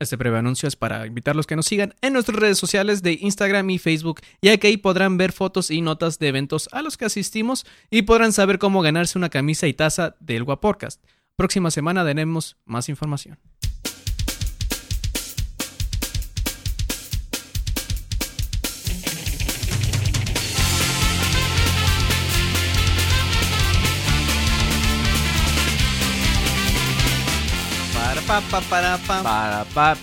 Este breve anuncio es para invitarlos que nos sigan en nuestras redes sociales de Instagram y Facebook, ya que ahí podrán ver fotos y notas de eventos a los que asistimos y podrán saber cómo ganarse una camisa y taza del Guapodcast. Próxima semana tenemos más información. Pa pa para pa. Para pa.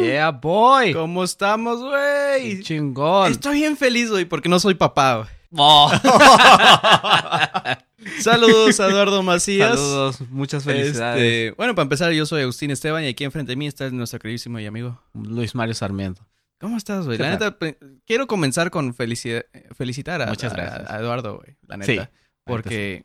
Yeah, boy. ¿Cómo estamos, güey? Chingón. Estoy bien feliz hoy porque no soy papá. güey. Oh. Saludos a Eduardo Macías. Saludos, muchas felicidades. Este, bueno, para empezar, yo soy Agustín Esteban y aquí enfrente de mí está nuestro queridísimo y amigo. Luis Mario Sarmiento. ¿Cómo estás, güey? ¿Qué La neta, quiero comenzar con felici- felicitar a, Muchas a- gracias. a Eduardo, güey. La Sí, neta. porque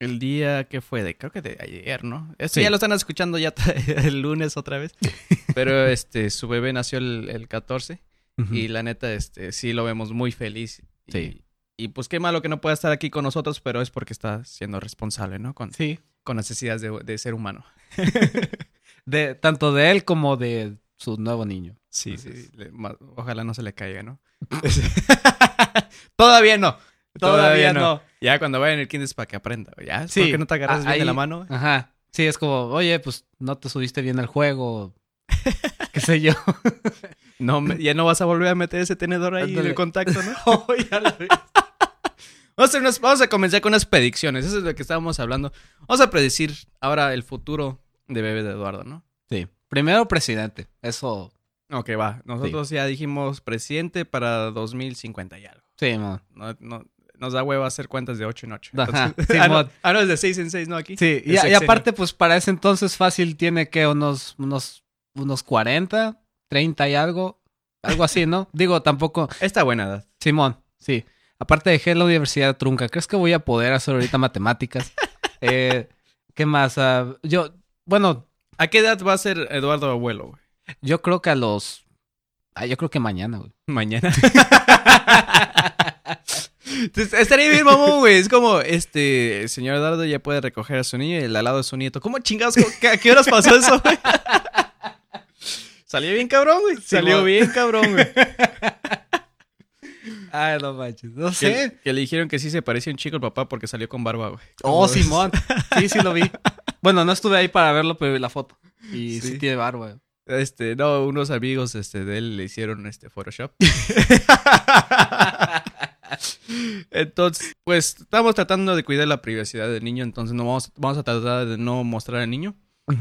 el día que fue de, creo que de ayer, ¿no? Esto Sí. ya lo están escuchando ya el lunes otra vez. Pero este, su bebé nació el, el 14 Ujú. y la neta, este, sí lo vemos muy feliz. Y, Sí. Y pues qué malo que no pueda estar aquí con nosotros, pero es porque está siendo responsable, ¿no? Con, Sí. con necesidades de, de ser humano. De, tanto de él como de su nuevo niño. Sí, sí. le- ojalá no se le caiga, ¿no? Todavía no. Todavía no. Ya cuando vaya en el kinder es para que aprenda. Ya, Sí. ¿Por qué no te agarras bien de la mano? Ajá. Sí, es como, oye, pues no te subiste bien el juego. qué sé yo. No, ya no vas a volver a meter ese tenedor ahí en el contacto, ¿no? Oh, ya vi. Vamos a, unas- vamos a comenzar con unas predicciones. Eso es lo que estábamos hablando. Vamos a predecir ahora el futuro de bebé de Eduardo, ¿no? Sí. Primero presidente. Eso. Ok, va. Nosotros ya dijimos presidente para 2050 y algo. Sí, man. No, no- nos da hueva hacer cuentas de 8 en 8. Ajá, ah, no, ah, no, es de 6 en 6, ¿no? Aquí. Sí, y, aparte, pues para ese entonces fácil tiene que unos, unos, unos 40, 30 y algo. Algo así, ¿no? Digo, tampoco. Esta buena edad. Simón, sí. Aparte dejé la universidad trunca. ¿Crees que voy a poder hacer ahorita matemáticas? Eh, ¿Qué más? Ah, yo, bueno, ¿A qué edad va a ser Eduardo abuelo, güey? yo creo que a los. Ah, yo creo que mañana, güey. Mañana. Estaría bien, mamón, güey. Es como, este, el señor Eduardo ya puede recoger a su niño y el al lado de su nieto. ¿Cómo chingados? ¿Cómo- ¿A qué horas pasó eso, güey? Salió bien cabrón, güey. Salió bien cabrón, güey. Ay, no manches. No sé. que le dijeron que sí se parecía un chico el papá porque salió con barba, güey. Oh, Simón. Sí, sí lo vi. Bueno, no estuve ahí para verlo, pero vi la foto. Y sí, Sí. tiene barba. Este, no, unos amigos este, de él le hicieron este Photoshop. entonces, pues estamos tratando de cuidar la privacidad del niño, entonces no vamos, vamos a tratar de no mostrar al niño.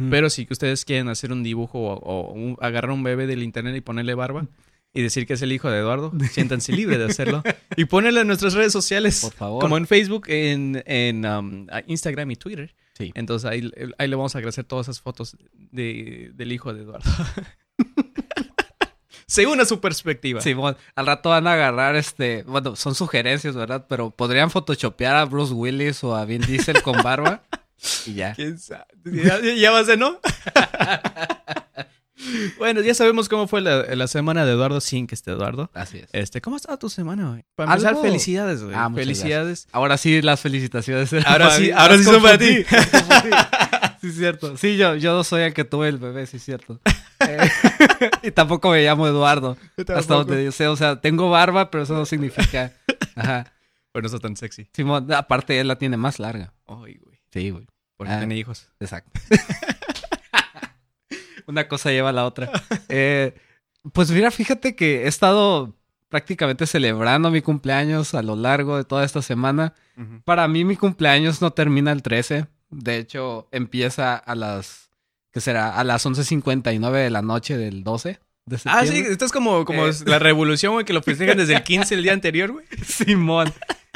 Pero si ustedes quieren hacer un dibujo o, o un- agarrar un bebé del internet y ponerle barba y decir que es el hijo de Eduardo, siéntanse libres de hacerlo. Y ponerlo en nuestras redes sociales. Por favor. Como en Facebook, en, en um, Instagram y Twitter. Sí. Entonces ahí, ahí le vamos a agradecer todas esas fotos de, del hijo de Eduardo. Según a su perspectiva. Simón, al rato van a agarrar este, bueno, son sugerencias, ¿verdad? Pero podrían photoshopear a Bruce Willis o a Vin Diesel con barba y ya. ¿Quién sabe? ¿Ya, ya va a ser, no? bueno, ya sabemos cómo fue la, la semana de Eduardo sin que esté Eduardo. Así es. Este, ¿cómo estaba tu semana, güey? Para empezar, Algo- felicidades, güey. Ah, felicidades. Ahora sí las felicitaciones. Ahora sí- ahora sí son para confundí. Sí, es cierto. Sí, yo, yo soy el que tuve el bebé, sí, es cierto. Eh, y tampoco me llamo Eduardo. Hasta donde yo sé, o sea, tengo barba, pero eso no significa. Ajá. Pero no está tan sexy. Simón, aparte él la tiene más larga. Ay, güey. Sí, güey. Porque Ah. tiene hijos. Exacto. Una cosa lleva a la otra. Eh, pues mira, fíjate que he estado prácticamente celebrando mi cumpleaños a lo largo de toda esta semana. Para mí mi cumpleaños no termina el 13. De hecho, empieza a las... ¿Qué será? A las 11.59 de la noche del 12 de Ah, sí, esto es como, como Eh. la revolución, güey, que lo festejan desde el 15 el día anterior, güey. Simón.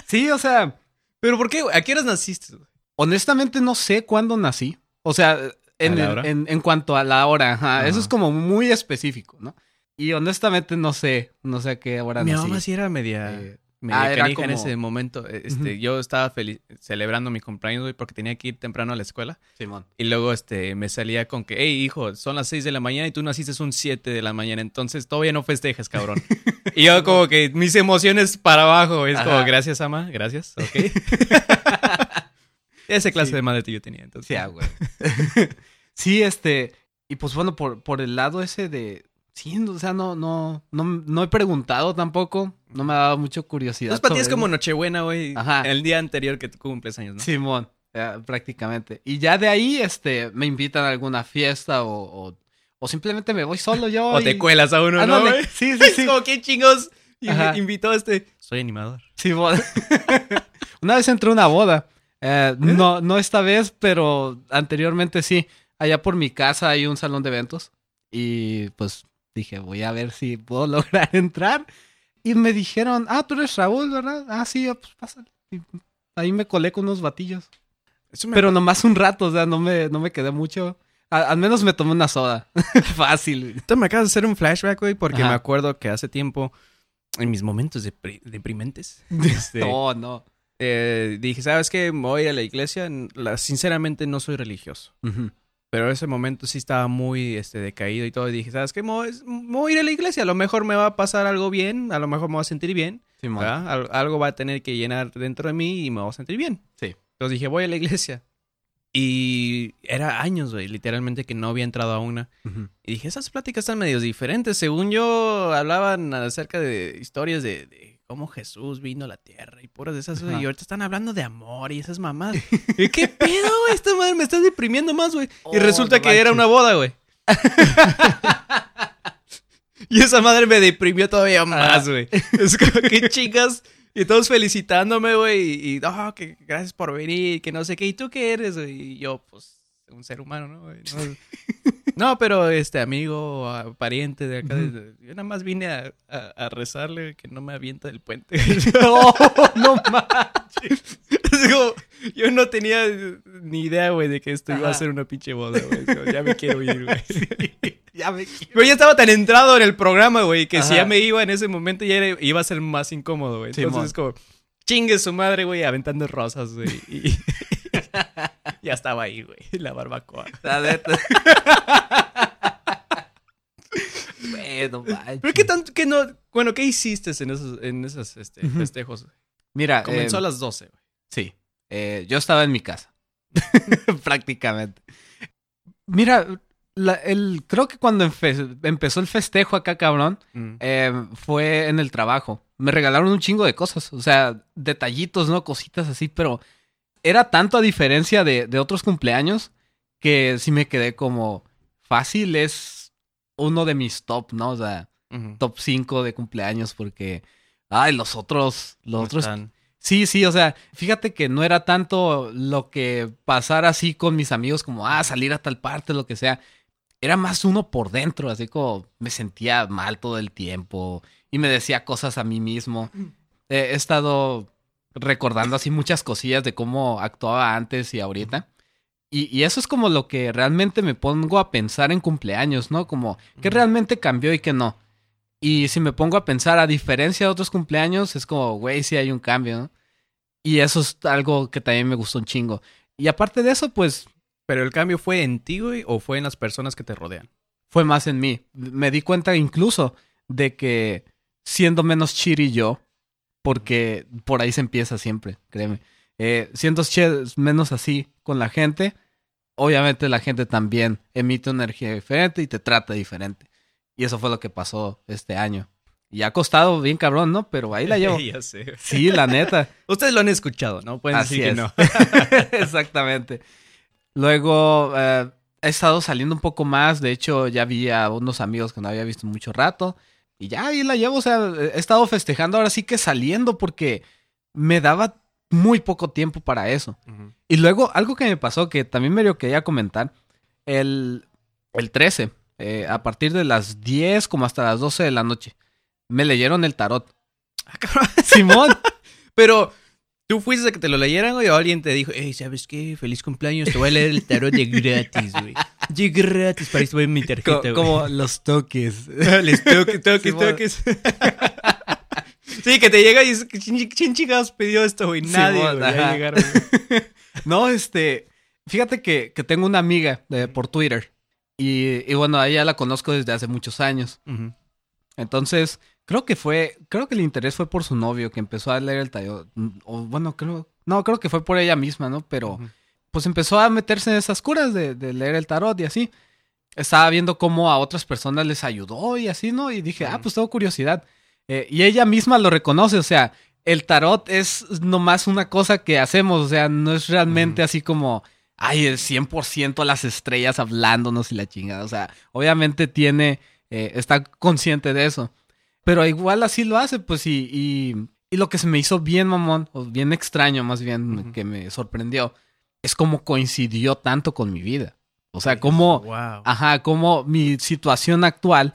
Sí, o sea, Pero ¿por qué, güey? ¿A qué horas naciste? güey? honestamente no sé cuándo nací. O sea, en, en, en cuanto a la hora, ajá, Ajá. eso es como muy específico, ¿no? Y honestamente no sé, no sé a qué hora Mi nací. mamá sí era media... Eh, media ah, era en ese momento. Este, Yo estaba feliz, celebrando mi cumpleaños, güey, porque tenía que ir temprano a la escuela. Simón. Y luego este, me salía con que, hey, hijo, son las 6 de la mañana y tú naciste un 7 de la mañana, entonces todavía no festejes, cabrón. y yo como que mis emociones para abajo, es como, gracias, ama, gracias, ok. Esa clase Sí. de madre que yo tenía, entonces. Sí, ah, güey. Sí, este, y pues bueno, por, por el lado ese de, sí, o sea, no, no, no, no he preguntado tampoco, no me ha dado mucha curiosidad. Entonces para ti es como. Nochebuena, güey. Ajá. El día anterior que tú cumples años, ¿no? Simón, eh, prácticamente. Y ya de ahí, este, me invitan a alguna fiesta o, o, o simplemente me voy solo yo. O te y- cuelas a uno, ¿no, Ándale. güey? Sí, sí, Es sí. como, ¿qué chingos y me Ajá. invitó a este? Soy animador. Simón. Una vez entré a una boda. Eh, no, no esta vez, pero anteriormente sí. Allá por mi casa hay un salón de eventos. Y pues dije, voy a ver si puedo lograr entrar. Y me dijeron, ah, tú eres Raúl, ¿verdad? Ah, sí, ah, pues pásale. Y ahí me colé con unos batillos. Pero nomás un rato, o sea, no me, no me quedé mucho. A- al menos me tomé una soda. Fácil. Esto me acabas de hacer un flashback, güey, porque Ajá. me acuerdo que hace tiempo, en mis momentos depri- deprimentes, este, No, no. eh, dije, ¿sabes qué? Voy a la iglesia. La- sinceramente no soy religioso. Ujú. Pero en ese momento sí estaba muy este, decaído y todo. Y dije, ¿sabes qué? Me voy, me voy a ir a la iglesia. A lo mejor me va a pasar algo bien. A lo mejor me voy a sentir bien. ¿verdad? Al- algo va a tener que llenar dentro de mí y me voy a sentir bien. Sí. Entonces dije, voy a la iglesia. Y era años, güey, literalmente que no había entrado a una. Y dije, esas pláticas están medio diferentes. Según yo, hablaban acerca de historias de, de cómo Jesús vino a la tierra y puras de esas. güey. Y ahorita están hablando de amor y esas mamás. ¿Y ¿Qué pedo, güey? Esta madre me está deprimiendo más, güey. y Oh, resulta no que era una boda, güey. y esa madre me deprimió todavía más, güey. Es como, qué chicas. Y todos felicitándome, güey. Y, y, oh, que gracias por venir, que no sé qué. ¿Y tú qué eres, güey? Y yo, pues, un ser humano, ¿no? güey? No, no, pero este amigo, ah, pariente de acá, de- yo nada más vine a, a- a rezarle que no me avienta del puente. No, no manches. Yo no tenía ni idea, güey, de que esto iba a ser una pinche boda, güey. Ya me quiero ir, güey. Ya me quiero. Pero ya estaba tan entrado en el programa, güey, que si ya me iba en ese momento ya era- iba a ser más incómodo, güey. Entonces es como, chingue su madre, güey, aventando rosas, güey. Y ya estaba ahí, güey, la barbacoa. La neta. bueno, Pero qué tanto, que no, bueno, ¿qué hiciste en esos, en esos este, festejos? Mira, Comenzó eh, a las 12, güey. sí. eh, yo estaba en mi casa. Prácticamente. Mira, la- el, creo que cuando empe- empezó el festejo acá, cabrón, Mm. eh, fue en el trabajo. Me regalaron un chingo de cosas. O sea, detallitos, ¿no? Cositas así, pero era tanto a diferencia de, de otros cumpleaños que sí me quedé como fácil. Es uno de mis top, ¿no? O sea, top 5 de cumpleaños porque... Ay, los otros, los ¿Cómo otros están? Sí, sí, o sea, fíjate que no era tanto lo que pasar así con mis amigos como, ah, salir a tal parte, lo que sea. Era más uno por dentro, así como me sentía mal todo el tiempo y me decía cosas a mí mismo. Eh, he estado recordando así muchas cosillas de cómo actuaba antes y ahorita. Y, y eso es como lo que realmente me pongo a pensar en cumpleaños, ¿no? Como, ¿qué realmente cambió y qué no? Y si me pongo a pensar, a diferencia de otros cumpleaños, es como, güey, sí hay un cambio, ¿no? Y eso es algo que también me gustó un chingo. Y aparte de eso, pues ¿Pero el cambio fue en ti, güey, o fue en las personas que te rodean? fue más en mí. Me di cuenta incluso de que siendo menos chiri yo, porque por ahí se empieza siempre, créeme. Eh, siendo menos así con la gente, obviamente la gente también emite una energía diferente y te trata diferente. Y eso fue lo que pasó este año. Y ha costado bien cabrón, ¿no? Pero ahí la llevo. ya sé. Sí, la neta. Ustedes lo han escuchado, ¿no? Pueden Así decir que es. no. Exactamente. Luego eh, he estado saliendo un poco más. De hecho, ya vi a unos amigos que no había visto mucho rato. Y ya ahí la llevo. O sea, he estado festejando ahora sí que saliendo porque me daba muy poco tiempo para eso. Y luego, algo que me pasó que también me lo quería comentar. El, el 13, eh, a partir de las 10 como hasta las 12 de la noche, me leyeron el tarot. Ah, cabrón. Simón. Pero, ¿tú fuiste a que te lo leyeran, güey? O alguien te dijo, hey, ¿sabes qué? Feliz cumpleaños, te voy a leer el tarot de gratis, güey. De gratis, para esto voy mi tarjeta, Co- güey. como los toques. Les toques, toques, Simón. toques. sí, que te llega y dices, ¿quién chingados pidió esto, güey? Nadie, Simón, güey. Llegaron, güey. No, este, fíjate que, que tengo una amiga de- por Twitter y, y bueno, a ella la conozco desde hace muchos años. Entonces, creo que fue, creo que el interés fue por su novio que empezó a leer el tarot. O bueno, creo, no, creo que fue por ella misma, ¿no? Pero pues empezó a meterse en esas curas de, de leer el tarot y así. Estaba viendo cómo a otras personas les ayudó y así, ¿no? Y dije, ah, pues tengo curiosidad. Eh, y ella misma lo reconoce, o sea, el tarot es nomás una cosa que hacemos, o sea, no es realmente así como, ay, el 100% las estrellas hablándonos y la chingada, o sea, obviamente tiene, eh, está consciente de eso, pero igual así lo hace, pues, y, y, y lo que se me hizo bien mamón, o bien extraño más bien, que me sorprendió, es como coincidió tanto con mi vida. O sea, como, ajá, como mi situación actual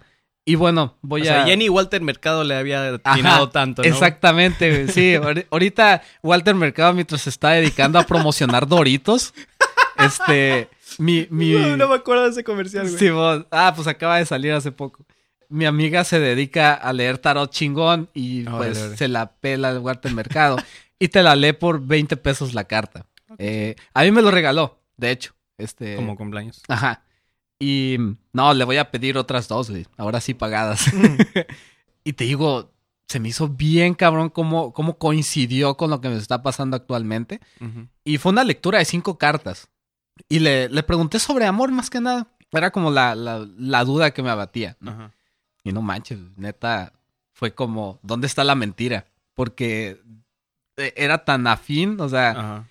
y bueno, voy o a. Sea, Jenny Walter Mercado le había atinado tanto, ¿no? Exactamente, sí. Ahorita Walter Mercado, mientras se está dedicando a promocionar Doritos, este. Mi, mi... No, me acuerdo de ese comercial, güey. Sí, ah, pues acaba de salir hace poco. Mi amiga se dedica a leer tarot chingón y pues se la pela el Walter Mercado y te la lee por 20 pesos la carta. Eh, a mí me lo regaló, de hecho. Este... Como cumpleaños. Ajá. Y no, le voy a pedir otras dos, güey. Ahora sí pagadas. y te digo, se me hizo bien cabrón cómo, cómo coincidió con lo que me está pasando actualmente. Y fue una lectura de cinco cartas. Y le, le, pregunté sobre amor más que nada. Era como la, la, la duda que me abatía. Y no manches, neta, fue como, ¿dónde está la mentira? Porque e, era tan afín, o sea,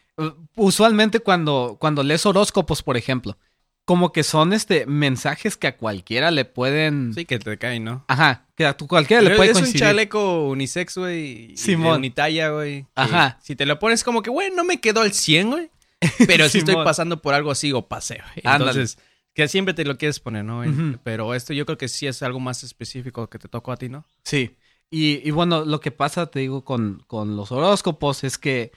usualmente cuando, cuando lees horóscopos, por ejemplo, como que son este mensajes que a cualquiera le pueden. Sí, que te caen, ¿no? Ajá, que a tu cualquiera le puede es un chaleco unisex, güey. Simón. Unitalla, güey. Ajá. Si te lo pones como que, güey, no me quedó al 100, güey. Pero si estoy pasando por algo así o paseo. Entonces, que siempre te lo quieres poner, ¿no? Pero esto yo creo que sí es algo más específico que te tocó a ti, ¿no? Sí. Y, y bueno, lo que pasa, te digo, con, con los horóscopos es que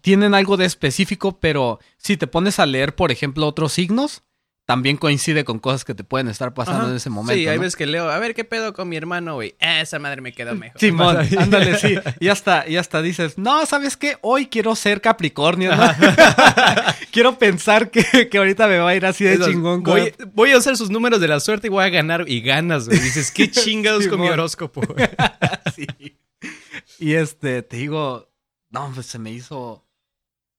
tienen algo de específico, pero si te pones a leer, por ejemplo, otros signos, también coincide con cosas que te pueden estar pasando en ese momento. Sí, hay veces que leo, a ver qué pedo con mi hermano, güey. Esa madre me quedó mejor. Simón, ándale, sí. Y hasta, y hasta dices, no, ¿sabes qué? Hoy quiero ser Capricornio, ¿no? quiero pensar que, que, ahorita me va a ir así de chingón. Voy, voy, a usar sus números de la suerte y voy a ganar y ganas, güey. Dices, qué chingados con mi horóscopo, sí. Y este, te digo, no, pues se me hizo.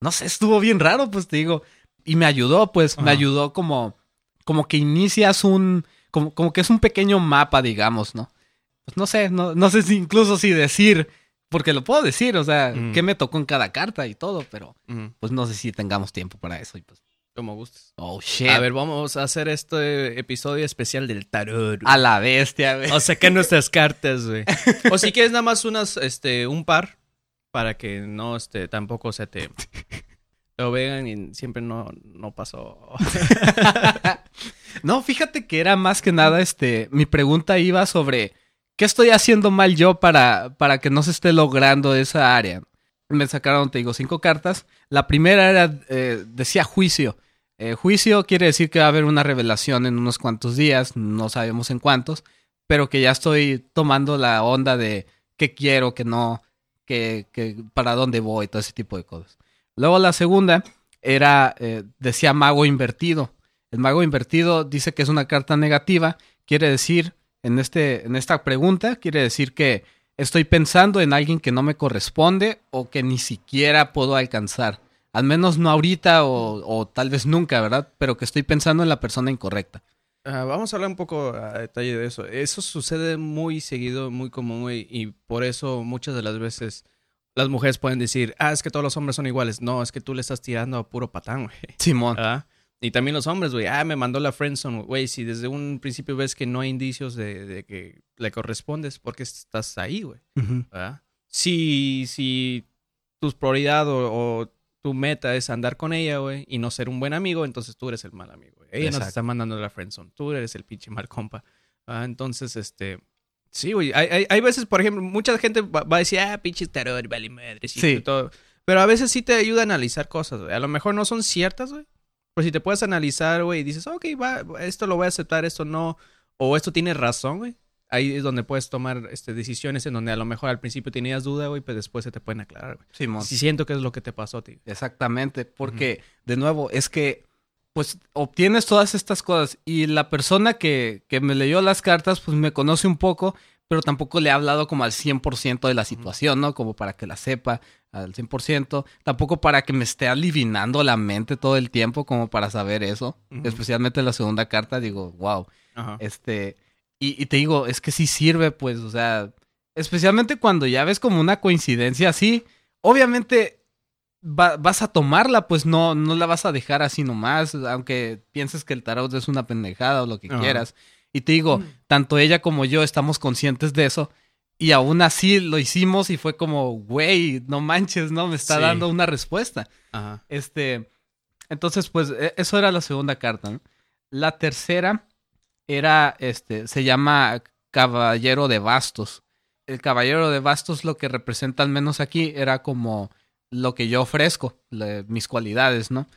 No sé, estuvo bien raro, pues te digo. Y me ayudó, pues, me ayudó como como que inicias un, como, como que es un pequeño mapa, digamos, ¿no? Pues no sé, no, no sé si incluso si decir, porque lo puedo decir, o sea, qué me tocó en cada carta y todo, pero pues no sé si tengamos tiempo para eso y pues... Como gustes. Oh, shit. A ver, vamos a hacer este episodio especial del tarot. A la bestia, güey. O sea, que nuestras cartas, güey. O si quieres nada más unas, este, un par, para que no, este, tampoco se te lo vean y siempre no, no pasó. no, fíjate que era más que nada, este, mi pregunta iba sobre qué estoy haciendo mal yo para, para que no se esté logrando esa área. Me sacaron, te digo, cinco cartas. La primera era, eh, decía juicio. Eh, juicio quiere decir que va a haber una revelación en unos cuantos días, no sabemos en cuántos, pero que ya estoy tomando la onda de qué quiero, qué no, que, que para dónde voy, todo ese tipo de cosas. Luego la segunda era, eh, decía mago invertido. El mago invertido dice que es una carta negativa. Quiere decir, en, este, en esta pregunta, quiere decir que estoy pensando en alguien que no me corresponde o que ni siquiera puedo alcanzar. Al menos no ahorita o, tal vez nunca, ¿verdad? Pero que estoy pensando en la persona incorrecta. Ah, vamos a hablar un poco a detalle de eso. Eso sucede muy seguido, muy común, y por eso muchas de las veces las mujeres pueden decir, ah, es que todos los hombres son iguales. No, es que tú le estás tirando a puro patán, güey. Simón. Y también los hombres, güey, ah, me mandó la friendzone, güey. Si desde un principio ves que no hay indicios de, que le correspondes, ¿por qué estás ahí, güey? Si, si tu prioridad o, tu meta es andar con ella, güey, y no ser un buen amigo, entonces tú eres el mal amigo. Ella nos está mandando la friendzone. Tú eres el pinche mal compa. Entonces, este Sí, güey. Hay, hay, veces, por ejemplo, mucha gente va, a decir, ah, pinche tarot, vale madre, sí. todo. Pero a veces sí te ayuda a analizar cosas, güey. A lo mejor no son ciertas, güey. Pero si te puedes analizar, güey, y dices, ok, va, esto lo voy a aceptar, esto no. O esto tiene razón, güey. Ahí es donde puedes tomar este, decisiones en donde a lo mejor al principio tenías duda, güey, pero después se te pueden aclarar, güey. Sí, Si siento que es lo que te pasó a ti. Exactamente, porque, de nuevo, es que pues obtienes todas estas cosas y la persona que, que, me leyó las cartas pues me conoce un poco, pero tampoco le he hablado como al 100% de la situación, ¿no? Como para que la sepa al 100%, tampoco para que me esté adivinando la mente todo el tiempo como para saber eso, especialmente en la segunda carta, digo, wow, este, y, te digo, es que sí sirve, pues, o sea, especialmente cuando ya ves como una coincidencia así, obviamente vas a tomarla, pues no, no la vas a dejar así nomás, aunque pienses que el tarot es una pendejada o lo que quieras. Y te digo, tanto ella como yo estamos conscientes de eso. Y aún así lo hicimos y fue como, güey, no manches, ¿no? Me está dando una respuesta. Ajá. Este, entonces, pues, e, eso era la segunda carta. La tercera era, este, se llama Caballero de Bastos. El Caballero de Bastos lo que representa al menos aquí era como lo que yo ofrezco, mis cualidades, ¿no?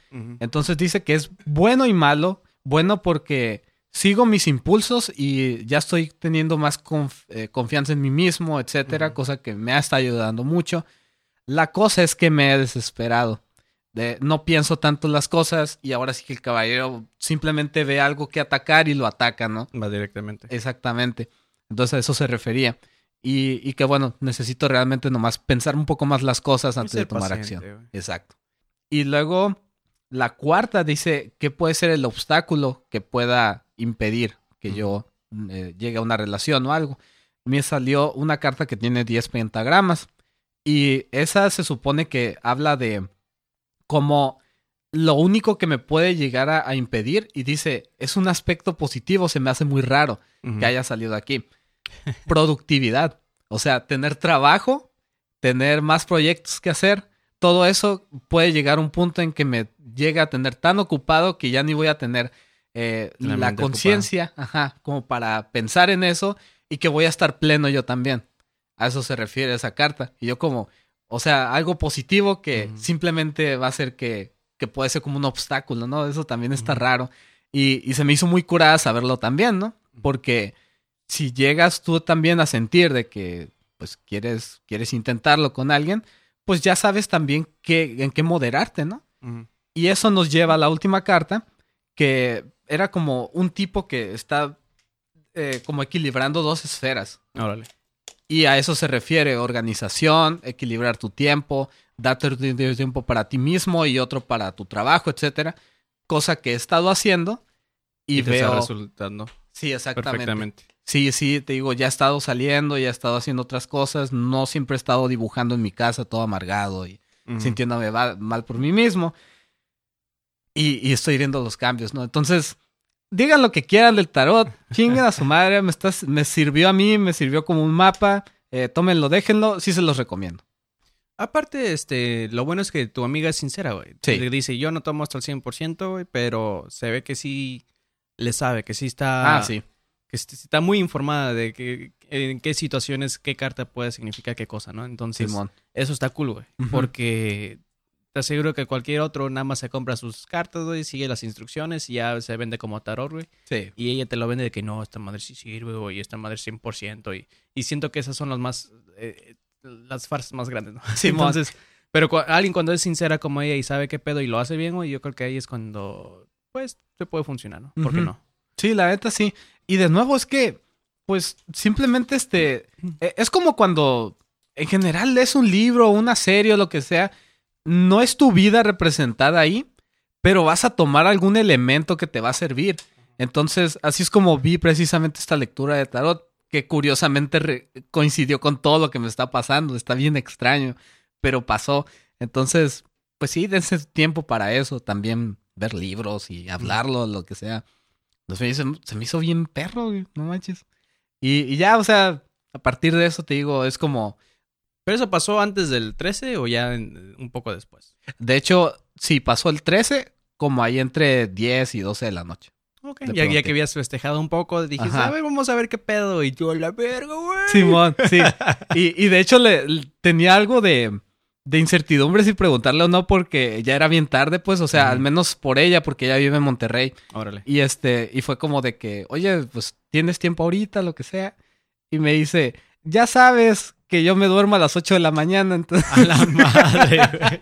Entonces dice que es bueno y malo. Bueno porque sigo mis impulsos y ya estoy teniendo más eh, confianza en mí mismo, etcétera, cosa que me ha estado ayudando mucho. La cosa es que me he desesperado. De, no pienso tanto las cosas y ahora sí que el caballero simplemente ve algo que atacar y lo ataca, ¿no? Va directamente. Exactamente. Entonces a eso se refería. Y, y que bueno, necesito realmente nomás pensar un poco más las cosas antes de tomar acción. Exacto. Y luego la cuarta dice que puede ser el obstáculo que pueda impedir que yo eh, llegue a una relación o algo. Me salió una carta que tiene 10 pentagramas y esa se supone que habla de como lo único que me puede llegar a, impedir y dice, es un aspecto positivo, se me hace muy raro que haya salido aquí. Productividad, o sea, tener trabajo, tener más proyectos que hacer, todo eso puede llegar a un punto en que me llegue a tener tan ocupado que ya ni voy a tener eh, la, conciencia, ajá, como para pensar en eso y que voy a estar pleno yo también. A eso se refiere esa carta. Y yo como, o sea, algo positivo que simplemente va a ser que, que puede ser como un obstáculo, ¿no? Eso también está raro. Y, y, se me hizo muy curada saberlo también, ¿no? Porque si llegas tú también a sentir de que, pues, quieres, quieres intentarlo con alguien, pues ya sabes también qué, en qué moderarte, ¿no? Y eso nos lleva a la última carta, que era como un tipo que está eh, como equilibrando dos esferas. Órale. Y a eso se refiere organización, equilibrar tu tiempo, darte tiempo para ti mismo y otro para tu trabajo, etcétera. Cosa que he estado haciendo y, veo. resultando. Sí, exactamente. Perfectamente. Sí, sí, te digo, ya he estado saliendo, ya he estado haciendo otras cosas. No siempre he estado dibujando en mi casa todo amargado y sintiéndome mal por mí mismo. Y, estoy viendo los cambios, ¿no? Entonces, digan lo que quieran del tarot, chinguen a su madre, me, estás, me sirvió a mí, me sirvió como un mapa, eh, tómenlo, déjenlo, sí se los recomiendo. Aparte, este, lo bueno es que tu amiga es sincera, güey. Sí. Le dice, yo no tomo hasta el 100%, güey, pero se ve que sí le sabe, que sí está... Ah, sí. Que está muy informada de que, en qué situaciones, qué carta puede significar qué cosa, ¿no? Entonces, eso está cool, güey. Porque te aseguro que cualquier otro nada más se compra sus cartas, güey, sigue las instrucciones y ya se vende como tarot, güey. Sí. Y ella te lo vende de que no, esta madre sí sirve, güey, esta madre 100%. Y, y siento que esas son las más, eh, las farsas más grandes, ¿no? Sí, entonces, pero alguien cuando es sincera como ella y sabe qué pedo y lo hace bien, güey, yo creo que ahí es cuando, pues, se puede funcionar, ¿no? ¿Por qué no? Sí, la neta sí. Y de nuevo es que, pues, simplemente este, e, es como cuando en general lees un libro, una serie o lo que sea no es tu vida representada ahí, pero vas a tomar algún elemento que te va a servir. Entonces, así es como vi precisamente esta lectura de tarot, que curiosamente coincidió con todo lo que me está pasando. Está bien extraño, pero pasó. Entonces, pues sí, dense tiempo para eso. También ver libros y hablarlo, lo que sea. Se me hizo, bien perro, no manches. y ya, o sea, a partir de eso te digo, es como ¿Pero eso pasó antes del 13 o ya un poco después? De hecho, sí, pasó el 13, como ahí entre 10 y 12 de la noche. Ok, ya, que habías festejado un poco, dijiste, a ver, vamos a ver qué pedo. Y yo, la verga, güey. Simón, sí. y, de hecho, le, tenía algo de, de incertidumbre si preguntarle o no, porque ya era bien tarde, pues, o sea, al menos por ella, porque ella vive en Monterrey. Órale. Y este, y fue como de que, oye, pues, ¿tienes tiempo ahorita, lo que sea? Y me dice, ya sabes que yo me duermo a las 8 de la mañana, entonces... A la madre, güey.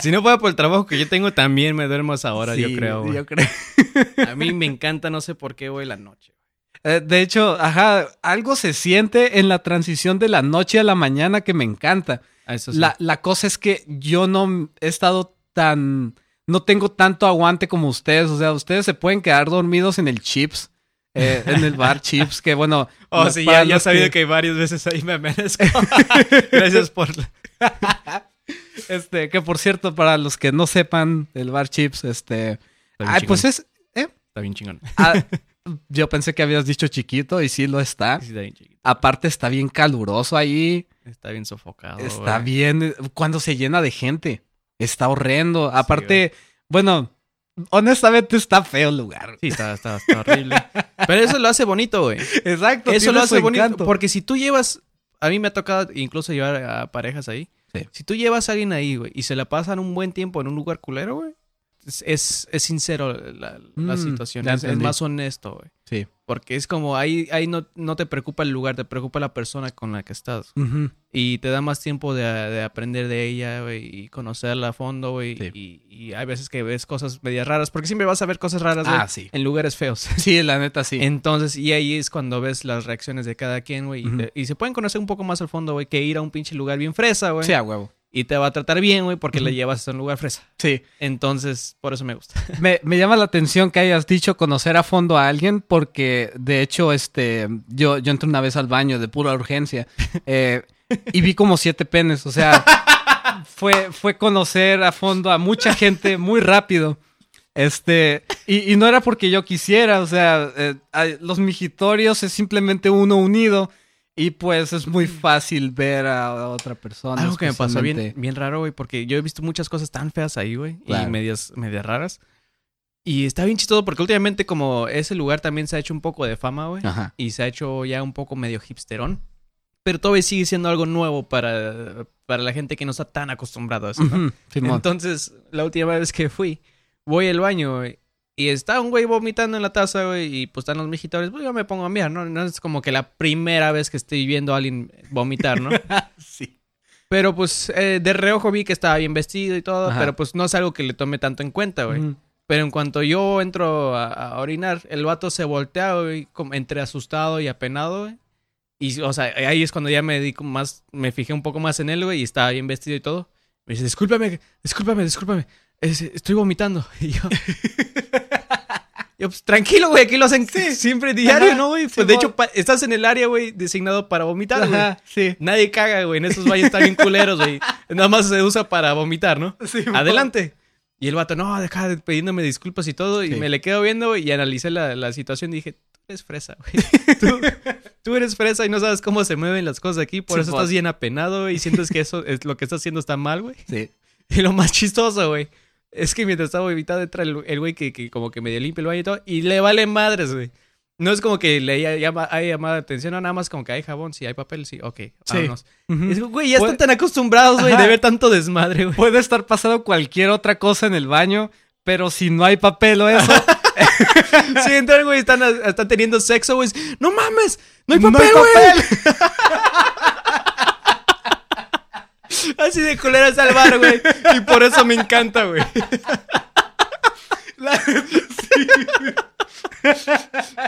Si no fuera por el trabajo que yo tengo, también me duermo a esa hora, yo creo. Yo creo. A mí me encanta, no sé por qué, güey, la noche. Eh, de hecho, ajá, algo se siente en la transición de la noche a la mañana que me encanta. Eso sí. La, la cosa es que yo no he estado tan... No tengo tanto aguante como ustedes. O sea, ustedes se pueden quedar dormidos en el Chips. eh, en el bar Chips, que bueno... Oh, sí, ya, ya he sabido que... varias veces ahí me amanezco. Gracias por... Este, que por cierto, para los que no sepan, el bar Chips, este... Ay, pues es... eh, Está bien chingón. ah, yo pensé que habías dicho chiquito y sí lo está. Sí, está bien chiquito. Aparte está bien caluroso ahí. Está bien sofocado. Está bien. Cuando se llena de gente. Está horrendo. Aparte, bueno, honestamente está feo el lugar. Sí, está, está, está horrible. Pero eso lo hace bonito, güey. Exacto. Eso lo hace bonito. encanto. Porque si tú llevas. A mí me ha tocado incluso llevar a parejas ahí. Sí. Si tú llevas a alguien ahí, güey, y se la pasan un buen tiempo en un lugar culero, güey. Es, es, es sincero la, la Mm, situación. Es, más honesto, güey. Sí. Porque es como ahí, ahí no, no te preocupa el lugar, te preocupa la persona con la que estás. Y te da más tiempo de, de aprender de ella, güey, y conocerla a fondo, güey. Sí. Y, y hay veces que ves cosas medias raras, porque siempre vas a ver cosas raras, güey, Ah, sí. en lugares feos. Sí, la neta sí. Entonces, y ahí es cuando ves las reacciones de cada quien, güey. y y, se pueden conocer un poco más al fondo, güey, que ir a un pinche lugar bien fresa, güey. Sí, a huevo. Y te va a tratar bien, güey, porque le llevas a un lugar fresa. Sí. Entonces, por eso me gusta. Me, me llama la atención que hayas dicho conocer a fondo a alguien porque, de hecho, este, yo, yo entré una vez al baño de pura urgencia eh, y vi como siete penes. O sea, fue, fue conocer a fondo a mucha gente muy rápido. Este, y, y no era porque yo quisiera, o sea, eh, los mijitorios es simplemente uno unido y pues es muy fácil ver a, otra persona. Algo que me pasó bien, bien raro, güey, porque yo he visto muchas cosas tan feas ahí, güey, Claro. y medias, medias raras. Y está bien chistoso porque últimamente como ese lugar también se ha hecho un poco de fama, güey, y se ha hecho ya un poco medio hipsterón. Pero todavía sigue siendo algo nuevo para, para la gente que no está tan acostumbrada a eso, ¿no? Ujú, Simón. Entonces, la última vez que fui, voy al baño, güey. Y está un güey vomitando en la taza, güey, y pues están los mijitores, pues yo me pongo a mirar, ¿no? No es como que la primera vez que estoy viendo a alguien vomitar, ¿no? sí. pero pues eh, de reojo vi que estaba bien vestido y todo, Ajá. pero pues no es algo que le tome tanto en cuenta, güey. Pero en cuanto yo entro a, a orinar, el vato se voltea, güey, como entre asustado y apenado, güey. Y, o sea, ahí es cuando ya me di más, me fijé un poco más en él, güey, y estaba bien vestido y todo. Me dice, discúlpame, discúlpame, discúlpame, estoy vomitando. Y yo, yo, pues tranquilo, güey, aquí lo hacen siempre diario, Ajá, ¿no, güey? Pues de hecho, estás en el área, güey, designado para vomitar, güey. Ajá, sí. Nadie caga, güey, en esos baños están bien culeros, güey. Nada más se usa para vomitar, ¿no? Simón. Adelante. Y el vato, no, deja de pidiéndome disculpas y todo. Y Sí. me le quedo viendo güey, y analicé la, la situación y dije, tú eres fresa, güey. Tú, tú eres fresa y no sabes cómo se mueven las cosas aquí. Por Sí, eso estás bien apenado güey, y sientes que eso es lo que estás haciendo está mal, güey. Sí. Y lo más chistoso, güey, es que mientras estaba evitando entra el el güey que, que como que medio limpia el baño y todo. Y le vale madres, güey. No es como que le haya, llama, haya llamado la atención, no, nada más como que hay jabón, sí, hay papel, sí, ok, vámonos. Ujú. Es, güey, ya Puede- están tan acostumbrados, güey, de ver tanto desmadre, güey. Puede estar pasando cualquier otra cosa en el baño, pero si no hay papel o eso, Sí, entran, güey, están, están teniendo sexo, güey. No mames, no hay papel, güey. Así de culera el bar, güey. Y por eso me encanta, güey.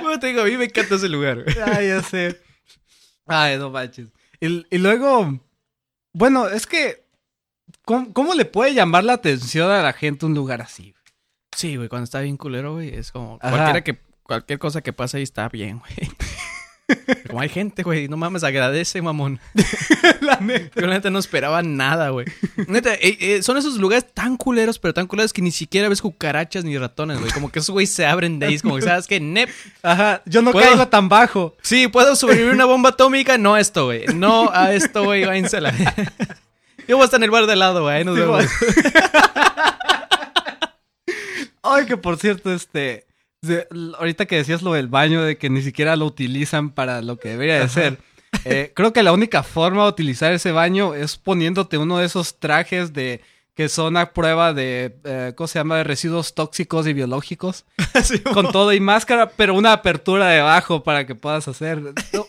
Bueno, te digo, a mí me encanta ese lugar, güey. Ay, ya sé. Ay, no manches. Y, y luego, bueno, es que, ¿cómo, cómo le puede llamar la atención a la gente un lugar así? Sí, güey, cuando está bien culero, güey, es como Ajá. cualquiera que cualquier cosa que pasa ahí está bien, güey. Como hay gente, güey, no mames, agradece, mamón. la neta. Yo la neta no esperaba nada, güey. Neta, eh, eh, son esos lugares tan culeros, pero tan culeros que ni siquiera ves cucarachas ni ratones, güey. Como que esos güeyes se abren de ahí, como que sabes que nep. Ajá, yo no ¿Puedo? caigo tan bajo. Sí, puedo sobrevivir a una bomba atómica, no a esto, güey. No a esto, güey, váyanse a la- Yo voy a estar en el bar de lado, güey. ahí Nos Sí, vemos. Ay, que por cierto, este. De- ahorita que decías lo del baño, de que ni siquiera lo utilizan para lo que debería de ser. eh, creo que la única forma de utilizar ese baño es poniéndote uno de esos trajes de que son a prueba de, eh, ¿cómo se llama? De residuos tóxicos y biológicos. Sí, Con todo y máscara, pero una apertura debajo para que puedas hacer.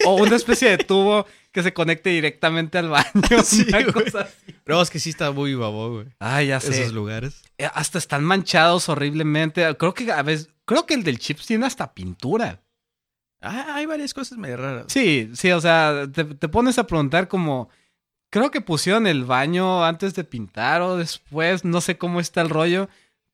O una especie de tubo que se conecte directamente al baño. Sí, una cosa así. Pero es que sí está muy babo, güey. Ay, ya sé. Esos lugares. Eh, Hasta están manchados horriblemente. Creo que a veces, creo que el del chips tiene hasta pintura. Ah, hay varias cosas medio raras. Sí, sí, o sea, te, te pones a preguntar como... Creo que pusieron el baño antes de pintar o después, no sé cómo está el rollo,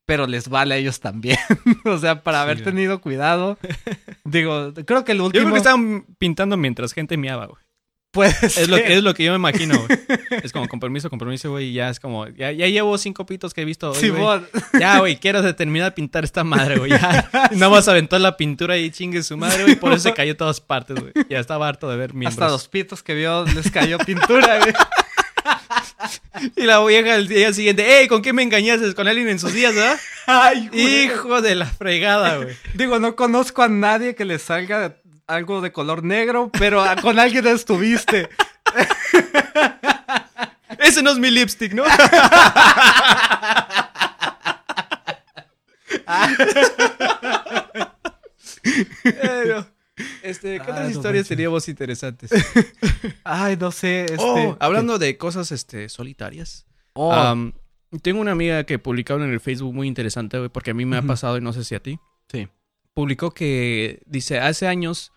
pero les vale a ellos también. o sea, para haber tenido cuidado. Digo, creo que el Yo último creo que estaban pintando mientras gente miaba, güey. Puede Es lo, ser. es lo que yo me imagino, güey. Es como, con permiso, con permiso, güey, y ya es como, ya, ya llevo cinco pitos que he visto hoy, güey. Simón. Ya, güey, quiero terminar de pintar esta madre, güey. Ya, Y nada más aventó la pintura y chingue su madre, güey, por eso se cayó a todas partes, güey. Ya estaba harto de ver miembros. Hasta los pitos que vio les cayó pintura, güey. Y la vieja al día siguiente, ¡Ey! ¿Con qué me engañaste? ¿Con alguien en sus días, verdad? Ay, güey. Hijo de la fregada, güey. Digo, no conozco a nadie que le salga algo de color negro, pero con alguien estuviste. Ese no es mi lipstick, ¿no? No. Este, ¿qué otras no historias manches. teníamos interesantes? Ay, no sé. Este, Oh, hablando de cosas este, solitarias. Oh, Am, tengo una amiga que publicaron en el Facebook muy interesante, güey, porque a mí me ha pasado y no sé si a ti. sí. Publicó que dice hace años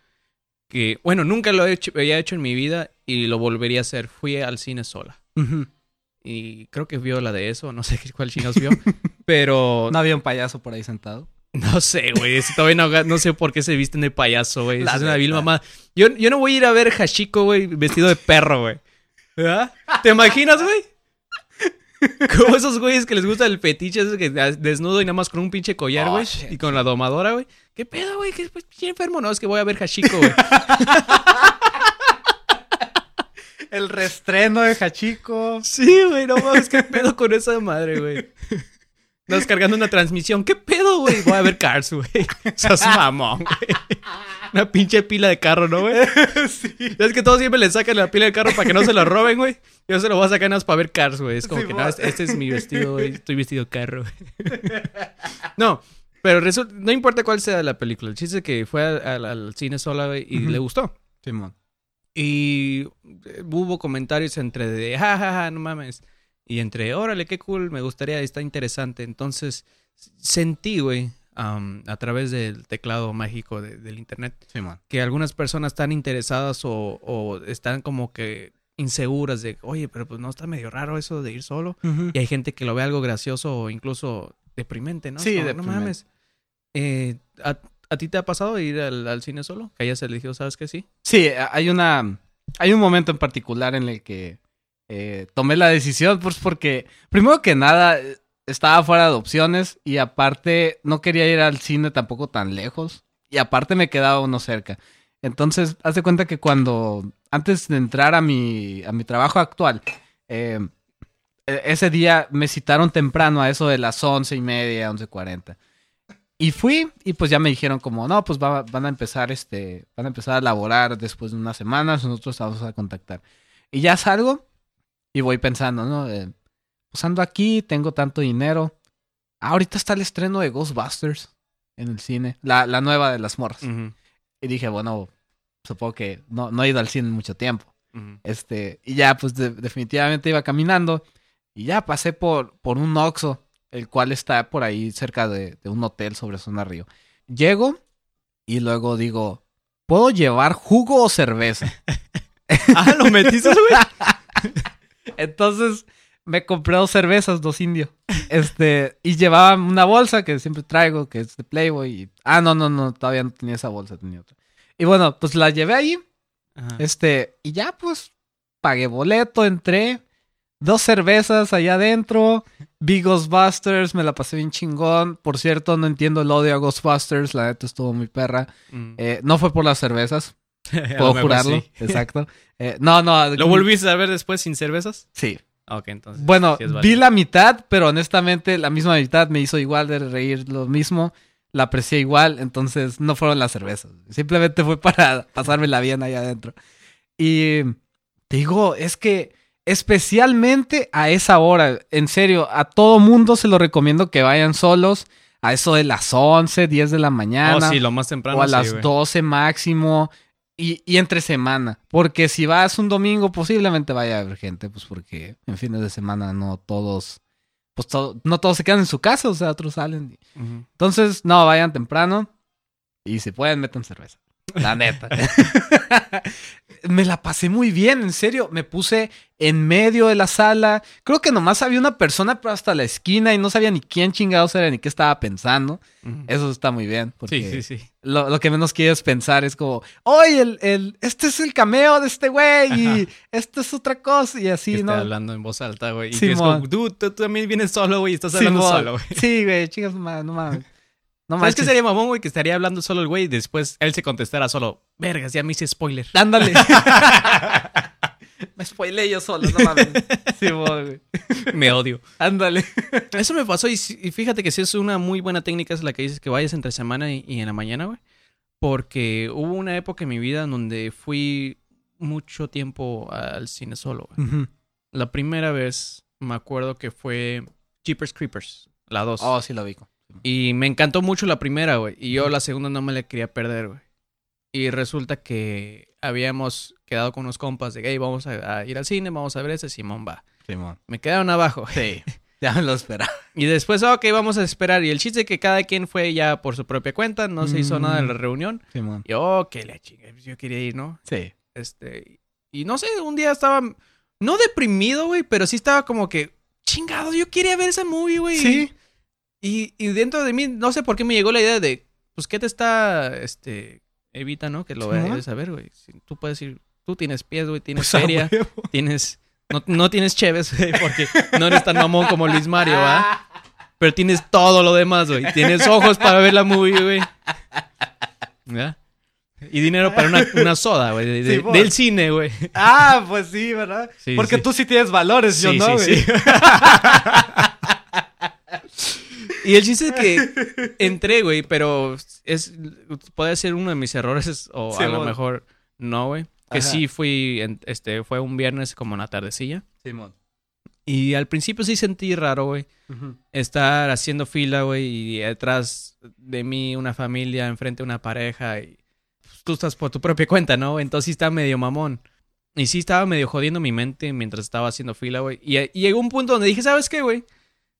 que, bueno, nunca lo he hecho, había hecho en mi vida y lo volvería a hacer. Fui al cine sola. Y creo que vio la de eso, no sé cuál chinos vio. pero No había un payaso por ahí sentado. no sé, güey. Todavía no, no sé por qué se visten de payaso, güey. Es una vil mamá. Yo, yo no voy a ir a ver Hashiko, güey, vestido de perro, güey. ¿Verdad? ¿Te imaginas, güey? Como esos güeyes que les gusta el fetiche, esos que desnudo y nada más con un pinche collar, Oh, güey. y con la domadora, güey. ¿Qué pedo, güey? ¿Qué pues, enfermo? No, es que voy a ver Hashiko, güey. El restreno de Hachiko. sí, güey, no mames, ¿qué pedo con esa madre, güey? Estás cargando una transmisión. ¿Qué pedo, güey? Voy a ver Cars, güey. Sos mamón, güey. Una pinche pila de carro, ¿no, güey? sí. Es que todos siempre le sacan la pila de carro para que no se lo roben, güey. Yo se lo voy a sacar nada más para ver Cars, güey. Es como Sí, que, no, este, este es mi vestido, güey. Estoy vestido carro, güey. No, pero resulta, no importa cuál sea la película. El chiste es que fue al, cine sola, güey, y le gustó. Simón. Y eh, hubo comentarios entre de, ja, ja, ja, no mames. Y entre, órale, qué cool, me gustaría, está interesante. Entonces, sentí, güey, am, a través del teclado mágico de- del internet, Simón. que algunas personas están interesadas o, o están como que inseguras de, oye, pero pues no está medio raro eso de ir solo. Y hay gente que lo ve algo gracioso o incluso deprimente, ¿no? Sí, como, deprimente. No mames. Eh, ¿a, a ti te ha pasado ir al, al cine solo? Que hayas elegido, ¿sabes que sí? Sí, hay una. Hay un momento en particular en el que eh, tomé la decisión, pues porque, primero que nada, estaba fuera de opciones y aparte no quería ir al cine tampoco tan lejos y aparte me quedaba uno cerca. Entonces, haz de cuenta que cuando, antes de entrar a mi, a mi trabajo actual, eh, e- ese día me citaron temprano a eso de las once y media, once cuarenta. Y fui y pues ya me dijeron como, no, pues va- van a empezar este, van a empezar a laborar después de unas semanas, nosotros vamos a contactar. Y ya salgo y voy pensando, ¿no? Eh, pues ando aquí, tengo tanto dinero. Ah, ahorita está el estreno de Ghostbusters en el cine, la, la nueva de las morras. Y dije, bueno, supongo que no, no he ido al cine en mucho tiempo. Este, y ya, pues de- definitivamente iba caminando y ya pasé por, por un Oxxo, el cual está por ahí cerca de, de un hotel sobre zona río. Llego y luego digo, ¿puedo llevar jugo o cerveza? Ah, ¿lo metiste, güey? Entonces me compré dos cervezas, dos indios. Este, y llevaba una bolsa que siempre traigo, que es de Playboy. y- Ah, no, no, no, todavía no tenía esa bolsa, tenía otra. Y bueno, pues la llevé ahí Ajá. Este, y ya pues pagué boleto, entré, dos cervezas allá adentro, vi Ghostbusters, me la pasé bien chingón. Por cierto, no entiendo el odio a Ghostbusters, la neta estuvo muy perra. Mm. Eh, no fue por las cervezas, puedo jurarlo, sí. exacto. Eh, no, no. ¿Lo volviste a ver después sin cervezas? Sí. Ok, entonces. Bueno, sí vi la mitad, pero honestamente la misma mitad me hizo igual de reír lo mismo. La aprecié igual, entonces no fueron las cervezas. Simplemente fue para pasármela bien ahí adentro. Y te digo, es que especialmente a esa hora, en serio, a todo mundo se lo recomiendo que vayan solos a eso de las 11, 10 de la mañana Oh, sí, lo más temprano. o a sí, las güey. 12 máximo y, y entre semana. Porque si vas un domingo, posiblemente vaya a haber gente, pues porque en fines de semana no todos, pues to- no todos se quedan en su casa, o sea, otros salen. Entonces, no, vayan temprano y si pueden, metan cerveza. La neta. me la pasé muy bien, en serio. Me puse en medio de la sala. Creo que nomás había una persona, pero hasta la esquina y no sabía ni quién chingados era ni qué estaba pensando. Eso está muy bien. Porque Sí, sí, sí. Lo, lo que menos quieres pensar es como, oye, el, el, este es el cameo de este güey y esto es otra cosa y así, que ¿no? está hablando en voz alta, güey. Y que es como, tú, tú, también vienes solo, güey, y estás hablando Simón. solo, güey. Sí, güey, chingas, no mames. No ¿Sabes qué sería mamón, güey? Que estaría hablando solo el güey y después él se contestara solo, vergas, ya me hice spoiler. Ándale. me spoilé yo solo, no mames. Sí, güey. me odio. Ándale. Eso me pasó y, fíjate que sí es una muy buena técnica, es la que dices que vayas entre semana y, y en la mañana, güey. Porque hubo una época en mi vida en donde fui mucho tiempo al cine solo, güey. La primera vez me acuerdo que fue Jeepers Creepers, la 2. Oh, sí lo vi. Y me encantó mucho la primera, güey. Y yo la segunda no me la quería perder, güey. Y resulta que habíamos quedado con unos compas de, hey, vamos a, a ir al cine, vamos a ver ese Simón va. Simón. Me quedaron abajo. Sí. Ya me lo esperaba. Y después, ok, vamos a esperar. Y el chiste es que cada quien fue ya por su propia cuenta, no se hizo Mm. nada de la reunión. Simón. Y oh, que la chinga, pues yo quería ir, ¿no? Sí. Este, y no sé, un día estaba, no deprimido, güey, pero sí estaba como que, chingado, yo quería ver esa movie, güey. Sí. Y, y dentro de mí, no sé por qué me llegó la idea de, pues, ¿qué te está, este, evita, ¿no? Que lo vayas a ver, güey. Si tú puedes ir, tú tienes pies, güey, tienes Pues, feria, tienes, no, no tienes cheves, güey, porque no eres tan mamón como Luis Mario, ¿va? Pero tienes todo lo demás, güey. Tienes ojos para ver la movie, güey. ¿Ya? Y dinero para una, una soda, güey, de- del cine, güey. Ah, pues sí, ¿verdad? Sí, Porque sí. tú sí tienes valores, yo no, sí, güey. Y el chiste es que entré, güey, pero es puede ser uno de mis errores o Sí, a lo mon. mejor no, güey. Que Ajá. sí fui, en- este, fue un viernes como en la tardecilla. Simón. Y al principio sí sentí raro, güey, estar haciendo fila, güey, y detrás de mí una familia, enfrente una pareja y tú estás por tu propia cuenta, ¿no? Entonces sí está medio mamón. Y sí estaba medio jodiendo mi mente mientras estaba haciendo fila, güey. Y, y llegó un punto donde dije, ¿sabes qué, güey?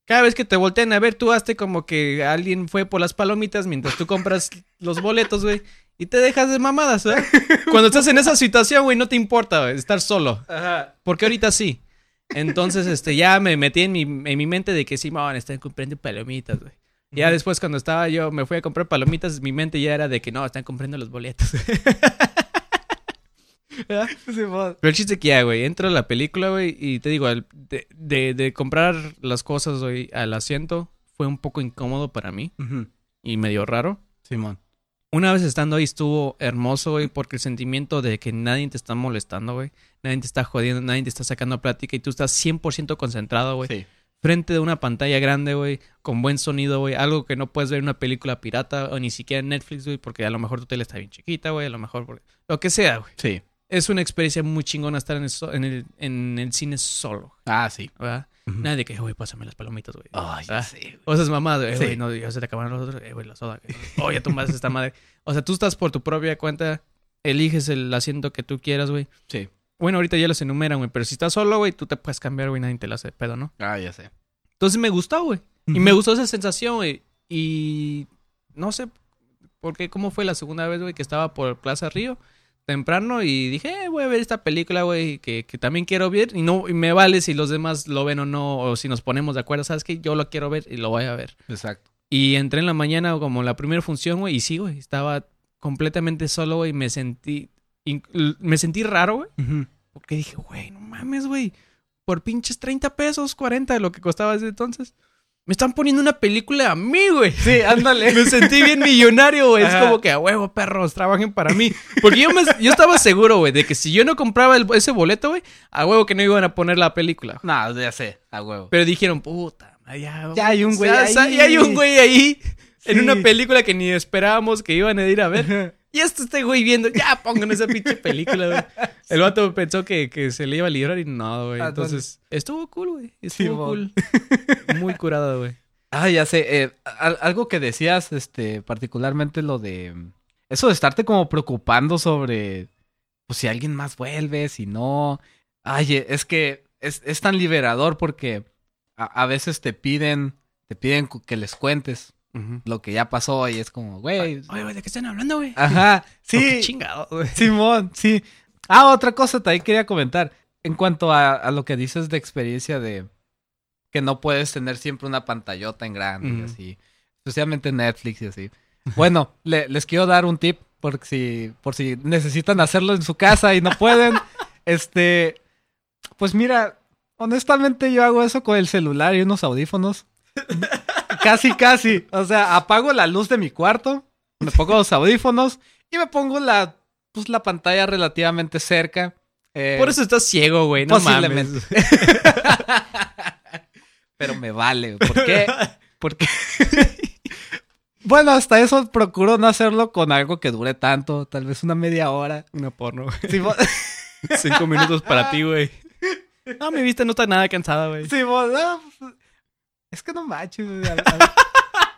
Cada vez que te voltean a ver, tú hazte como que alguien fue por las palomitas mientras tú compras los boletos, güey. Y te dejas de mamadas, ¿eh? Cuando estás en esa situación, güey, no te importa, güey, estar solo. Ajá. Porque ahorita sí. Entonces, este, ya me metí en mi, en mi mente de que sí, man, están comprando palomitas, güey. Ya después, cuando estaba yo, me fui a comprar palomitas, mi mente ya era de que no, están comprando los boletos. Pero el chiste que ya, güey, entro a la película, güey, y te digo, el- de, de, de comprar las cosas, güey, al asiento, fue un poco incómodo para mí y medio raro. Simón. Una vez estando ahí estuvo hermoso, güey, porque el sentimiento de que nadie te está molestando, güey, nadie te está jodiendo, nadie te está sacando plática y tú estás 100% concentrado, güey, Sí. frente de una pantalla grande, güey, con buen sonido, güey, algo que no puedes ver en una película pirata o ni siquiera en Netflix, güey, porque a lo mejor tu tele está bien chiquita, güey, a lo mejor, lo que sea, güey. Sí. Es una experiencia muy chingona estar en el, so- en el, en el cine solo, Ah, sí. ¿verdad? Nada de que, güey, pásame las palomitas, güey. Ay, ¿verdad? sí. O sea, es mamá, eh, Sí. güey, no, ya se te acabaron los otros, eh, güey, la soda, güey. Oh, ya tumbaste esta madre. O sea, tú estás por tu propia cuenta, eliges el asiento que tú quieras, güey. Sí. Bueno, ahorita ya los enumeran, güey, pero si estás solo, güey, tú te puedes cambiar, güey, nadie te la hace de pedo, ¿no? Ah, ya sé. Entonces me gustó, güey. Y me gustó esa sensación, güey. Y no sé por qué, cómo fue la segunda vez, güey, que estaba por Plaza Río temprano y dije, eh, voy a ver esta película, güey, que, que también quiero ver. Y no y me vale si los demás lo ven o no, o si nos ponemos de acuerdo, ¿sabes qué? Yo lo quiero ver y lo voy a ver. Exacto. Y entré en la mañana como la primera función, güey, y sí, güey, estaba completamente solo, güey, me sentí, me sentí raro, güey, porque dije, güey, no mames, güey, por pinches 30 pesos, 40 de lo que costaba desde entonces, me están poniendo una película a mí, güey. Sí, ándale. Me sentí bien millonario, güey. Es como que a huevo, perros, trabajen para mí. Porque yo, me, yo estaba seguro, güey, de que si yo no compraba el- ese boleto, güey, a huevo que no iban a poner la película. no, ya sé. A huevo. Pero dijeron, puta, ya, Ya hay un güey ahí. Ya hay un güey ahí en una película que ni esperábamos que iban a ir a ver. Y esto este güey viendo, ya pongan esa pinche película, güey. El vato pensó que, que se le iba a librar y no, güey. Entonces, estuvo cool, güey. Estuvo Sí, cool. Muy curado, güey. Ah, ya sé. eh, al- algo que decías, este, particularmente lo de. Eso de estarte como preocupando sobre. Pues si alguien más vuelve, si no. Ay, eh, es que es, es tan liberador porque a, a veces te piden. Te piden que les cuentes. Lo que ya pasó y es como, güey. Oye, güey, ¿de qué están hablando, güey? Ajá, sí. Oh, qué chingado, güey. Simón, sí. Ah, otra cosa también quería comentar. En cuanto a, a lo que dices de experiencia de que no puedes tener siempre una pantallota en grande y así. Especialmente Netflix y así. Bueno, le- les quiero dar un tip por si, por si necesitan hacerlo en su casa y no pueden. este, pues mira, honestamente yo hago eso con el celular y unos audífonos. Casi, casi. O sea, apago la luz de mi cuarto, me pongo los audífonos y me pongo la, pues, la pantalla relativamente cerca. Eh, Por eso estás ciego, güey. No Posiblemente. mames. Pero me vale. ¿Por qué? Porque. bueno, hasta eso procuro no hacerlo con algo que dure tanto. Tal vez una media hora. Una porno, güey. Sí, Cinco minutos para ti, güey. No, mi vista no está nada cansada, güey. sí, mo- no, pues, es que no manches. güey. A, a-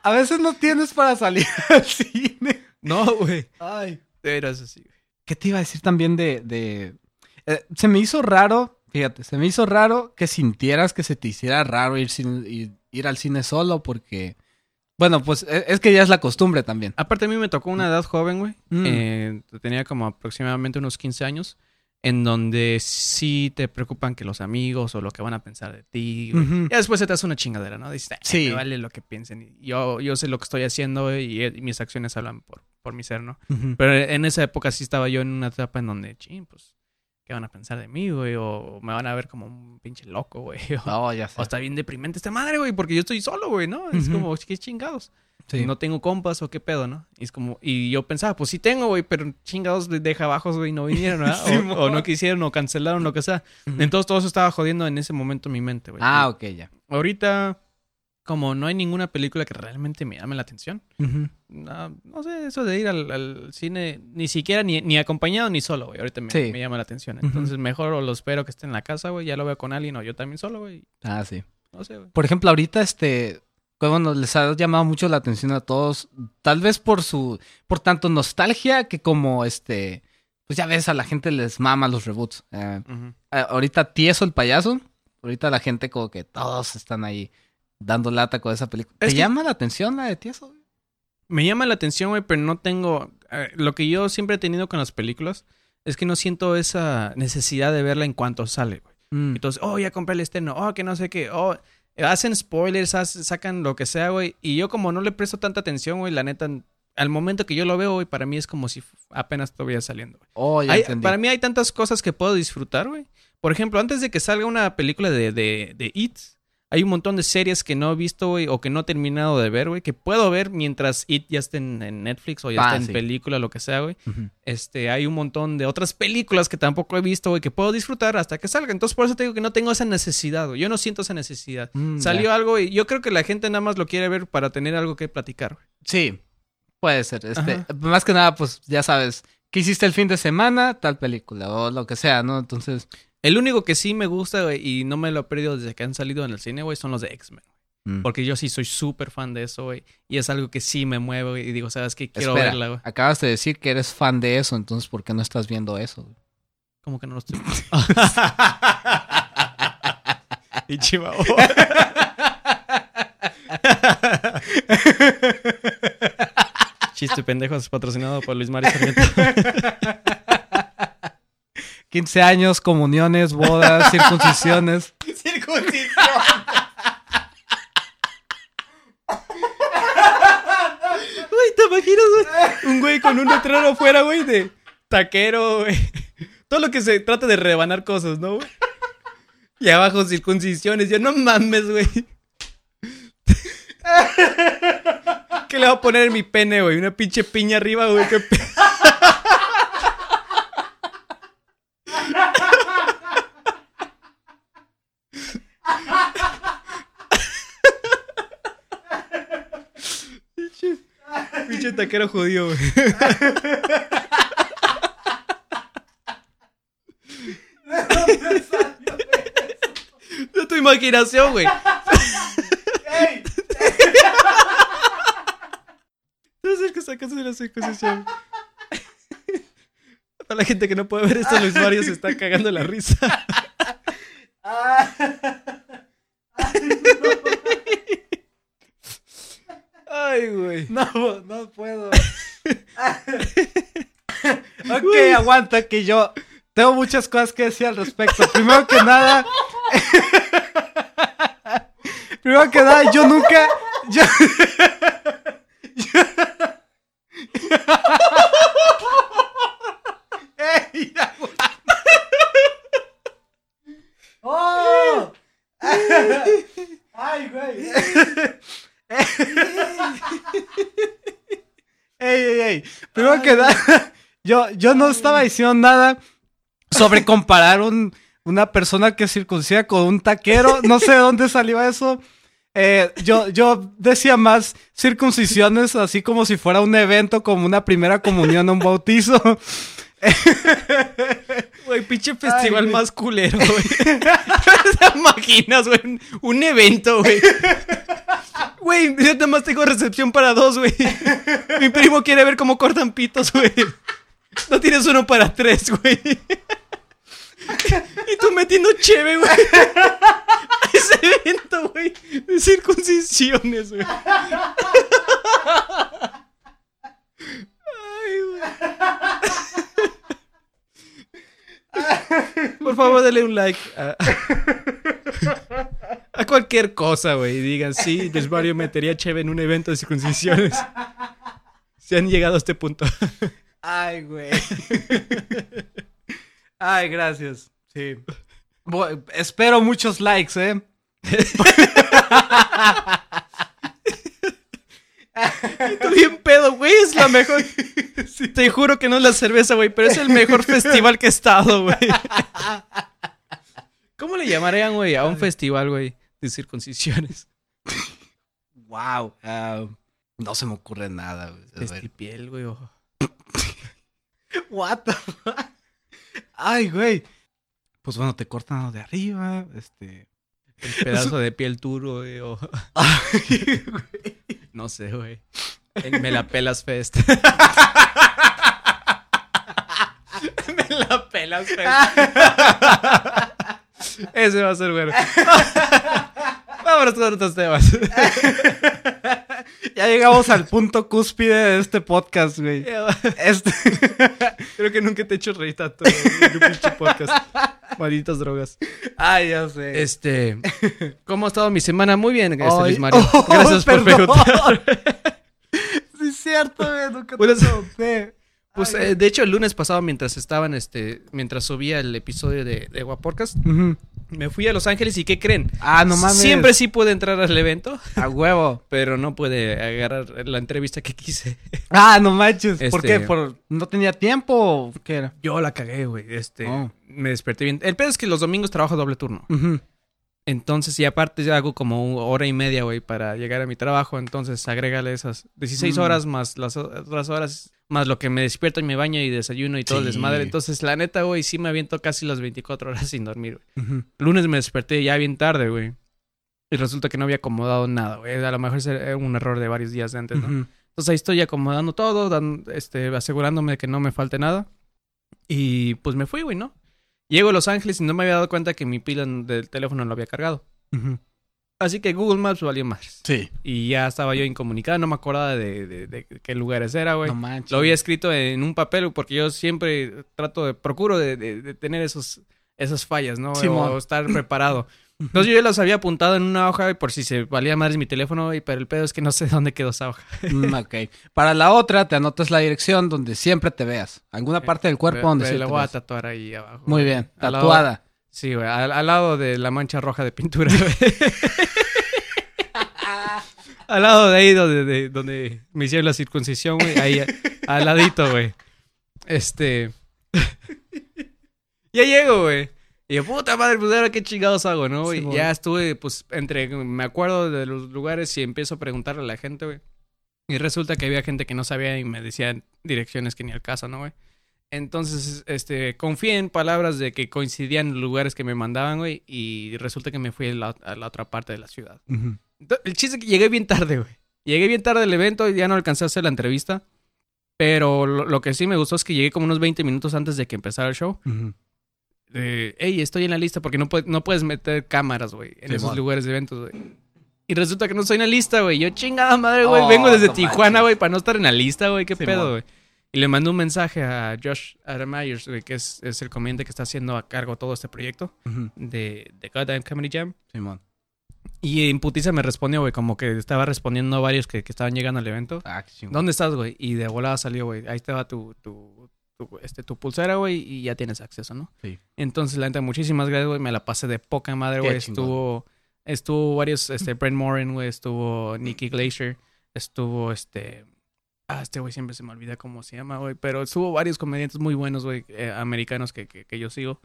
a veces no tienes para salir al cine. No, güey. Ay. De veras así, güey. ¿Qué te iba a decir también de... de... eh, se me hizo raro, fíjate, se me hizo raro que sintieras que se te hiciera raro ir, sin- ir, ir al cine solo porque... Bueno, pues e- es que ya es la costumbre también. Aparte, a mí me tocó una edad joven, güey. Mm. Eh, tenía como aproximadamente unos 15 años. En donde sí te preocupan que los amigos o lo que van a pensar de ti. güey. Ujú. Ya después se te hace una chingadera, ¿no? Dices, "Ay, Sí. me vale lo que piensen. Y Yo, yo sé lo que estoy haciendo güey, y, y mis acciones hablan por, por mi ser, ¿no? Pero en esa época sí estaba yo en una etapa en donde, ching, pues, ¿qué van a pensar de mí, güey? O me van a ver como un pinche loco, güey. O, No, ya sé. o está bien deprimente esta madre, güey, porque yo estoy solo, güey, ¿no? Es Ujú. como, qué chingados. Sí. No tengo compas o qué pedo, ¿no? Y es como, y yo pensaba, pues sí tengo, güey, pero chingados de, de abajos, güey, no vinieron, ¿verdad? Sí, o, no quisieron, o cancelaron, lo que sea. Entonces todo eso estaba jodiendo en ese momento mi mente, güey. Ah, ok, ya. Ahorita, como no hay ninguna película que realmente me llame la atención, no, no sé, eso de ir al, al cine, ni siquiera ni, ni acompañado ni solo, güey. Ahorita me, Sí. me llama la atención. Entonces, mejor o lo espero que esté en la casa, güey. Ya lo veo con alguien o yo también solo, güey. Ah, sí. No sé, güey. Por ejemplo, ahorita, este, pues, bueno, les ha llamado mucho la atención a todos, tal vez por su, por tanto nostalgia que como, este, pues ya ves, a la gente les mama los reboots. Eh, a- ahorita Tieso el payaso, ahorita la gente como que todos están ahí dando lata con esa película. ¿Te que- llama la atención la de Tieso? güey? Me llama la atención, güey, pero no tengo. eh, lo que yo siempre he tenido con las películas es que no siento esa necesidad de verla en cuanto sale, güey. Mm. Entonces, oh, ya compré el estreno, oh, que no sé qué, oh, hacen spoilers, sacan lo que sea, güey. Y yo, como no le presto tanta atención, güey, la neta, al momento que yo lo veo, güey, para mí es como si apenas estuviera saliendo, güey. Oh, ya Hay- entendí. para mí hay tantas cosas que puedo disfrutar, güey. Por ejemplo, antes de que salga una película de, de, de It, hay un montón de series que no he visto, güey, o que no he terminado de ver, güey, que puedo ver mientras It ya esté en, en Netflix o ya Ah, esté en sí. película, lo que sea, güey. Este, hay un montón de otras películas que tampoco he visto, güey, que puedo disfrutar hasta que salga. Entonces, por eso te digo que no tengo esa necesidad, güey. Yo no siento esa necesidad. Mm, Salió algo y yo creo que la gente nada más lo quiere ver para tener algo que platicar, güey. Sí, puede ser. Este, Ajá. más que nada, pues ya sabes, ¿qué hiciste el fin de semana? Tal película o lo que sea, ¿no? Entonces, El único que sí me gusta, güey, y no me lo he perdido desde que han salido en el cine, güey, son los de X-Men. mm. Porque yo sí soy súper fan de eso, güey. Y es algo que sí me mueve, güey. Y digo, ¿sabes qué? Quiero Espera, verla, güey. acabas de decir que eres fan de eso, entonces ¿por qué no estás viendo eso? güey? Como que no lo estoy. y chivao. Chiste pendejos patrocinado por Luis Mario Sarmiento. 15 años, comuniones, bodas, circuncisiones. Circuncisión. Güey, ¿te imaginas, güey? Un güey con un letrero afuera, güey, de taquero, güey. Todo lo que se trata de rebanar cosas, ¿no, güey? Y abajo circuncisiones. Yo, no mames, güey. ¿Qué le voy a poner en mi pene, güey? Una pinche piña arriba, güey. ¿Qué pe- Pinche taquero judío, güey. De tu imaginación, güey. No es el que sacas de la circuncisión. Para la gente que no puede ver esto, Luis Mario se está cagando la risa. No, no puedo. ok, aguanta que yo tengo muchas cosas que decir al respecto. Primero que nada. Primero que nada, yo nunca. Yo... Yo, yo no estaba diciendo nada sobre comparar un, una persona que circuncida con un taquero. No sé de dónde salió eso. Eh, yo, yo decía más circuncisiones así como si fuera un evento, como una primera comunión o un bautizo. Güey, pinche festival más culero, güey. ¿Te imaginas, güey? Un evento, güey. Güey, yo nada más tengo recepción para dos, güey. Mi primo quiere ver cómo cortan pitos, güey. No tienes uno para tres, güey. Y tú metiendo cheve, güey. Ese evento, güey. De circuncisiones, güey. Güey. Por favor, denle un like a, a cualquier cosa, güey. Y digan, sí, Desvario metería cheve en un evento de circuncisiones. Se han llegado a este punto. Ay, güey. Ay, gracias. Sí. Espero muchos likes, ¿eh? Tú bien pedo, güey. Es la mejor. Te juro que no es la cerveza, güey, pero es el mejor festival que he estado, güey. ¿Cómo le llamarían, güey, a un festival, güey, de circuncisiones? Wow. ah, no se me ocurre nada, güey. Festipiel, güey. o- What the fuck? Ay, güey. Pues bueno, te cortan lo de arriba, este... El pedazo de piel duro, güey. o- Ay, güey. No sé, güey. Me la pelas fest. Me la pelas fest. Ese va a ser bueno. Vámonos con otros temas. Ya llegamos al punto cúspide de este podcast, güey. Este... Creo que nunca te he hecho reír tanto en pinche podcast. Malditas drogas. Ay, ya sé. Este. ¿Cómo ha estado mi semana? Muy bien, gracias, Ay, Luis Mario. oh, Gracias por preguntar. Sí, es cierto, güey. Nunca te. Pues, eh, de hecho, el lunes pasado, mientras estaban, este, mientras subía el episodio de, de Guapodcast, Ujú. me fui a Los Ángeles y ¿qué creen? Ah, no mames. Siempre sí pude entrar al evento, A huevo. pero no pude agarrar la entrevista que quise. Ah, no manches. ¿Por Este- qué? ¿Por... ¿No tenía tiempo qué era? Yo la cagué, güey. Este, Oh. me desperté bien. El pedo es que los domingos trabajo doble turno. Ujú. Entonces, y aparte ya hago como hora y media, güey, para llegar a mi trabajo. Entonces, agrégale esas 16 Mm. horas más las otras horas, más lo que me despierto y me baño y desayuno y todo el desmadre. Entonces, la neta, güey, sí me aviento casi las 24 horas sin dormir, güey. Lunes me desperté ya bien tarde, güey. Y resulta que no había acomodado nada, güey. A lo mejor era un error de varios días de antes, ¿no? Entonces ahí estoy acomodando todo, dan- este, asegurándome de que no me falte nada. Y pues me fui, güey, ¿no? Llego a Los Ángeles y no me había dado cuenta que mi pila del teléfono no lo había cargado. Así que Google Maps valió más. Sí. Y ya estaba yo incomunicado, no me acordaba de, de- de qué lugares era, güey. No manches. lo había escrito en un papel porque yo siempre trato de, procuro de, de- de tener esos, esas fallas, ¿no? Simón. o estar preparado. Entonces yo ya los había apuntado en una hoja güey, por si se valía madres mi teléfono, güey, pero el pedo es que no sé dónde quedó esa hoja. Mm, ok. Para la otra, te anotas la dirección donde siempre te veas. Alguna parte del cuerpo Pero- donde sí la voy a tatuar ahí abajo. Muy bien. Al lado- Tatuada. sí, güey. Al, al lado de la mancha roja de pintura, al lado de ahí donde, de- donde me hicieron la circuncisión, güey. Ahí, al ladito, güey. Este. ya llego, güey. Y yo, puta madre, pues ahora qué chingados hago, ¿no? Sí, Y ya estuve, pues, entre. Me acuerdo de los lugares y empiezo a preguntarle a la gente, güey. Y resulta que había gente que no sabía y me decían direcciones que ni al caso, ¿no, güey? Entonces, este, confié en palabras de que coincidían los lugares que me mandaban, güey, y resulta que me fui a la, a la otra parte de la ciudad. El chiste es que llegué bien tarde, güey. Llegué bien tarde al evento y ya no alcancé a hacer la entrevista. Pero lo, lo que sí me gustó es que llegué como unos 20 minutos antes de que empezara el show. Ujú. Eh, Ey, estoy en la lista porque no, puede- no puedes meter cámaras, güey, en Sí, esos lugares de eventos, güey. Y resulta que no estoy en la lista, güey. Yo chingada madre, güey. Oh, Vengo desde no Tijuana, güey, para no estar en la lista, güey. ¿Qué Sí, pedo, güey? Y le mandé un mensaje a Josh Adam Myers, güey, que es, es el comediante que está haciendo a cargo todo este proyecto de, de Goddamn Comedy Jam. Simón. Y en putiza me respondió, güey, como que estaba respondiendo a varios que, que estaban llegando al evento. Ah. ¿Dónde estás, güey? Y de volada salió, güey. Ahí estaba tu, tu, tu, este, tu pulsera, güey, y ya tienes acceso, ¿no? Sí. Entonces, la neta, muchísimas gracias, güey. Me la pasé de poca madre, güey. Estuvo, estuvo varios, este, Brent Morin, güey. Estuvo Nicky Glacier. Estuvo, este... Ah, este güey siempre se me olvida cómo se llama, güey. Pero estuvo varios comediantes muy buenos, güey, eh, americanos que, que, que yo sigo.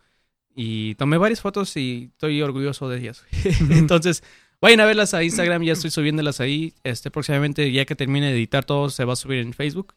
Y tomé varias fotos y estoy orgulloso de ellas. Entonces, vayan a verlas a Instagram. Ya estoy subiéndolas ahí. Este, próximamente, ya que termine de editar todo, se va a subir en Facebook.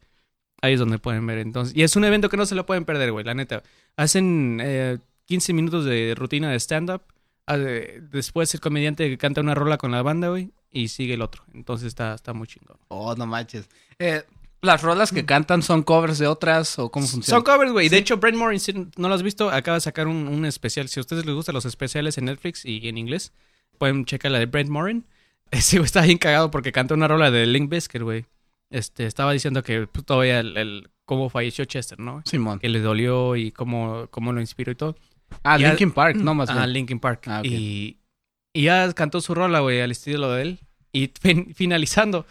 Ahí es donde pueden ver. Entonces, y es un evento que no se lo pueden perder, güey, la neta. Hacen eh, 15 minutos de rutina de stand-up. Ah, de- Después el comediante canta una rola con la banda, güey, y sigue el otro. Entonces está, está muy chingón. Oh, no manches. Eh, ¿Las rolas que cantan son covers de otras o cómo funciona? Son covers, güey. De hecho, Brent Morin, si no lo has visto, acaba de sacar un, un especial. Si a ustedes les gustan los especiales en Netflix y en inglés, pueden checar la de Brent Morin. Ese güey está bien cagado porque canta una rola de Link Biscuit, güey. Este, estaba diciendo que pues, todavía el, el- cómo falleció Chester, ¿no? Simón. Que le dolió y cómo, cómo lo inspiró y todo. Ah, Linkin Park, no más Ah. Linkin Park. Ah, y, y ya cantó su rola, güey, al estilo de él. Y fin- finalizando,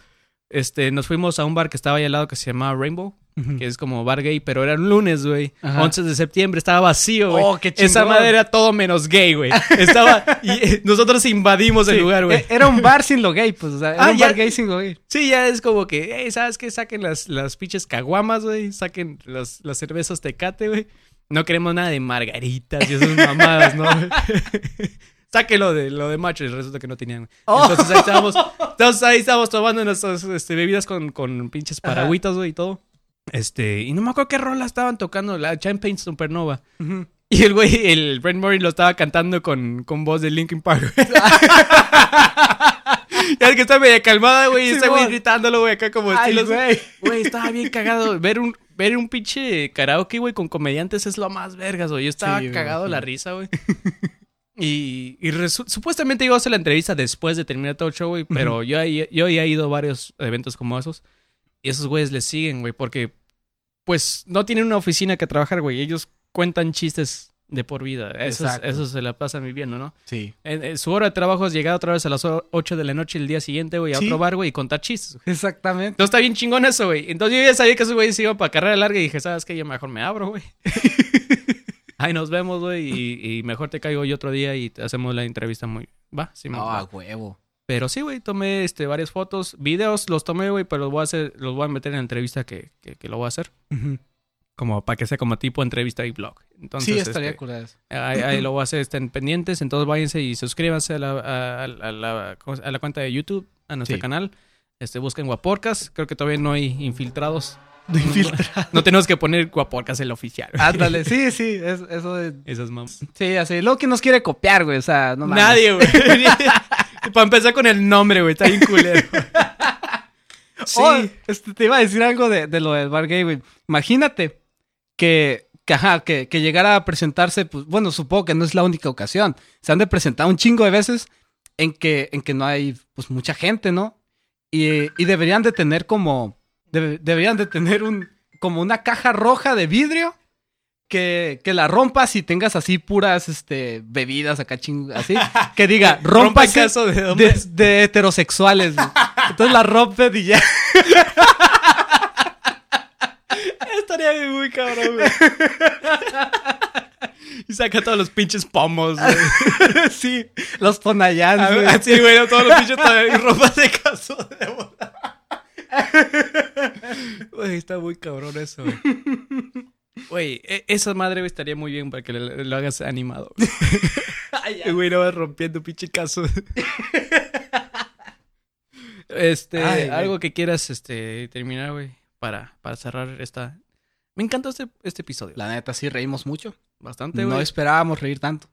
este, nos fuimos a un bar que estaba ahí al lado que se llamaba Rainbow, Que es como bar gay, pero era un lunes, güey. Ajá. 11 de septiembre, estaba vacío, güey. Oh, qué Esa madre era todo menos gay, güey. Estaba. y eh, nosotros invadimos el lugar, güey. eh, Era un bar sin lo gay, pues. O sea, era Ah, un ya. bar gay sin lo gay. Sí, ya es como que, hey, ¿sabes qué? Saquen las, las pinches caguamas, güey. Saquen las, las cervezas tecate, güey. No queremos nada de margaritas y esas mamadas, ¿no? Sáquenlo de lo de macho y resulta que no tenían. Oh. Entonces ahí estábamos, entonces ahí estábamos tomando nuestras este, bebidas con, con pinches paragüitas, güey, y todo. Este, y no me acuerdo qué rola estaban tocando, la Champagne Supernova. Y el güey, el Brent Morin lo estaba cantando con, con voz de Linkin Park. güey. ya es que está medio calmada, güey. Y ese güey gritándolo, güey, acá como Ay, estilos. güey. Güey, estaba bien cagado. Ver un, ver un pinche karaoke, güey, con comediantes es lo más vergas, güey. Yo estaba Sí, güey, cagado sí. la risa, güey. Y, y supuestamente iba a hacer la entrevista después de terminar todo el show, güey. Pero yo, ahí- yo ya he ido a varios eventos como esos. Y esos güeyes les siguen, güey, porque pues no tienen una oficina que trabajar, güey. Ellos cuentan chistes de por vida. Eso, es- eso se la pasan viviendo, ¿no? Sí. En- en su hora de trabajo es llegar otra vez a las 8 de la noche el día siguiente, güey, a Sí. otro bar, güey, y contar chistes. Exactamente. Entonces está bien chingón eso, güey. Entonces yo ya sabía que esos güeyes iban para carrera larga y dije, ¿sabes qué? Yo mejor me abro, güey. Ahí nos vemos, güey, y, y mejor te caigo yo otro día y te hacemos la entrevista muy... Va, sí, me No, va. a huevo. Pero sí, güey, tomé este, varias fotos, videos los tomé, güey, pero los voy a hacer, los voy a meter en la entrevista que, que, que lo voy a hacer. Como para que sea como tipo entrevista y blog. Entonces, sí, estaría este, curada. Ahí, ahí lo voy a hacer, estén pendientes. Entonces váyanse y suscríbanse a la, a, a- a la, ¿cómo se- a la cuenta de YouTube, a nuestro Sí. canal. Este, busquen Guaporcas. Creo que todavía no hay infiltrados. No tenemos que poner Guaporcas el oficial. Ándale, sí, sí, es- eso de... Esas mamas. Sí, así. Luego que nos quiere copiar, güey, o sea, no mames. Nadie, güey. Para empezar con el nombre, güey. Está bien culero. Sí. Oh, este, te iba a decir algo de, de lo del bar gay, güey. Imagínate que, que, ajá, que, que llegara a presentarse, pues, bueno, supongo que no es la única ocasión. Se han de presentar un chingo de veces en que, en que no hay, pues, mucha gente, ¿no? Y, y deberían de tener como, debe- deberían de tener un, como una caja roja de vidrio que, que la rompas y tengas así puras, este, bebidas acá ching, así. Que diga, Rompa caso de de, de heterosexuales. güey. Entonces la rompe y ya. Estaría muy cabrón, güey. Y saca todos los pinches pomos, güey. sí, los Tonayans, güey. Así, güey, todos los pinches y ropa de caso de boda. Güey, está muy cabrón eso, güey. Güey, e- esa madre, güey, estaría muy bien para que lo, lo hagas animado. Güey, no vas rompiendo pinche caso. Este, Ay, algo que quieras, este, terminar, güey, para, para cerrar esta... Me encantó este, este episodio. La neta, sí reímos mucho. Bastante, No esperábamos reír tanto.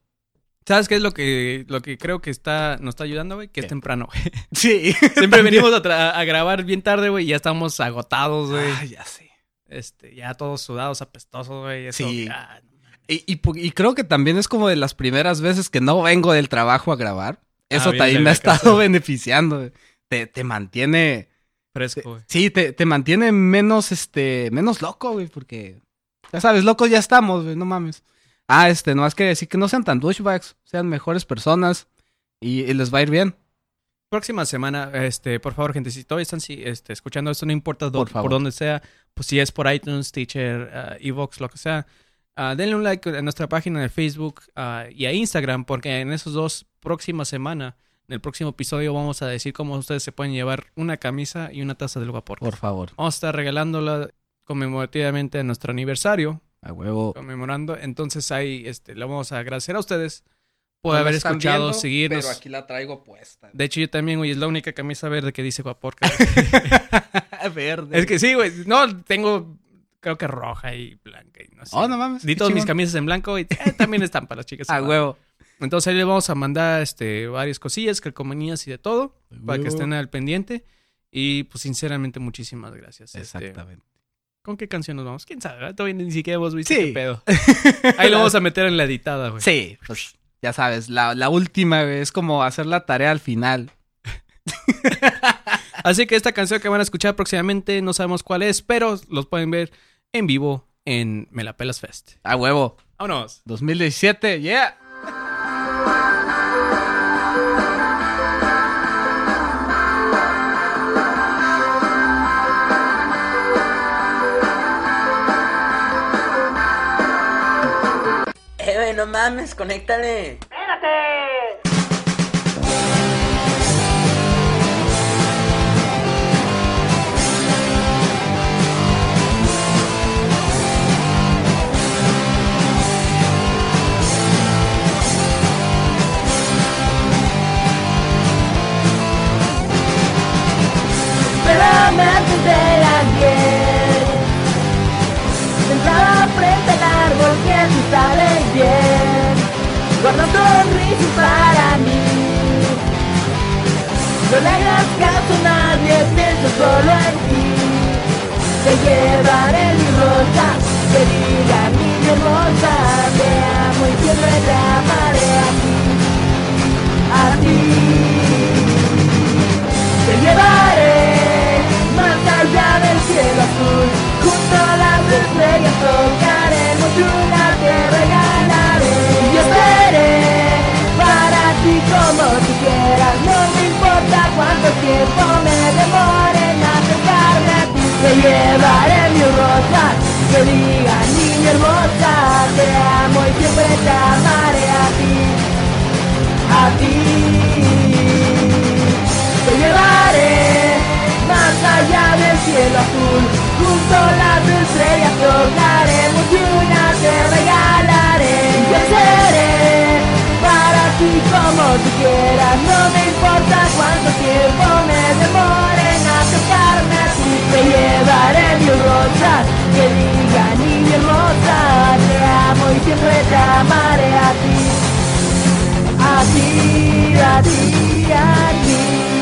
¿Sabes qué es lo que, lo que creo que está, nos está ayudando, güey? Que es temprano, güey. Sí. Siempre venimos a, grabar bien tarde, güey, y ya estamos agotados, güey. Ay, ya sé. Este, ya todos sudados, apestosos, güey. Eso, Sí. ah, Y, y creo que también es como de las primeras veces que no vengo del trabajo a grabar. Eso Ah, bien también me ha casa. estado beneficiando. güey. Te, te mantiene Fresco, güey. Sí, te, te mantiene menos, este, menos loco, güey, porque, ya sabes, locos ya estamos, güey, no mames. Ah, este, no más que decir que no sean tan douchebags, sean mejores personas y, y les va a ir bien. Próxima semana, este, por favor, gente, si todavía están sí, este, escuchando esto, no importa Por por, sea, pues si es por iTunes, Teacher, uh, Evox, lo que sea, ah, denle un like a nuestra página de Facebook ah, y a Instagram, porque en esos dos próximas semana, en el próximo episodio, vamos a decir cómo ustedes se pueden llevar una camisa y una taza del vapor. Por favor. Vamos a estar regalándola conmemorativamente a nuestro aniversario, A huevo. conmemorando. Entonces ahí, este, le vamos a agradecer a ustedes por No haber escuchado, viendo, seguirnos. Pero aquí la traigo puesta. De hecho, yo también, güey, es la única camisa verde que dice Guaporca. Verde. es que sí, güey. No, tengo, creo que roja y blanca y no sé. Oh, no mames. Di todas mis camisas en blanco y eh, también están para las chicas. A huevo. Entonces ahí les vamos a mandar este, varias cosillas, calcomanías y de todo, para que estén al pendiente. Y pues sinceramente, muchísimas gracias. Este, Exactamente. ¿Con qué canción nos vamos? ¿Quién sabe? Todavía ni siquiera hemos visto Sí. qué pedo. Ahí lo vamos a meter en la editada, güey. Sí, pues ya sabes, la, la última, güey, es como hacer la tarea al final. Así que esta canción que van a escuchar próximamente, no sabemos cuál es, pero los pueden ver en vivo en Me la Pelas Fest. A huevo. Vámonos. 2017, yeah. No mames, conéctale. Espérame Guarda sonrisa para mí. No le hagas caso nadie, pienso solo en ti. Te llevaré mi rosa, que diga niña hermosa Te amo y siempre te amaré a ti. A te llevaré más allá del cielo azul. Junto a las estrellas tocaremos una yo seré para ti como tú quieras. No me importa cuánto tiempo me demore en acercarme a ti. Te llevaré mi rosa. Que diga niña hermosa Te amo y siempre te amaré a ti. A ti. Te llevaré más allá del cielo azul. Junto a las estrellas tocaremos y una te regalaré así como tú quieras No me importa cuánto tiempo me demore en aceptarme así Te llevaré mi rosas que diga y mi hermosa Te amo y siempre te amaré a ti. A ti, a ti, a ti.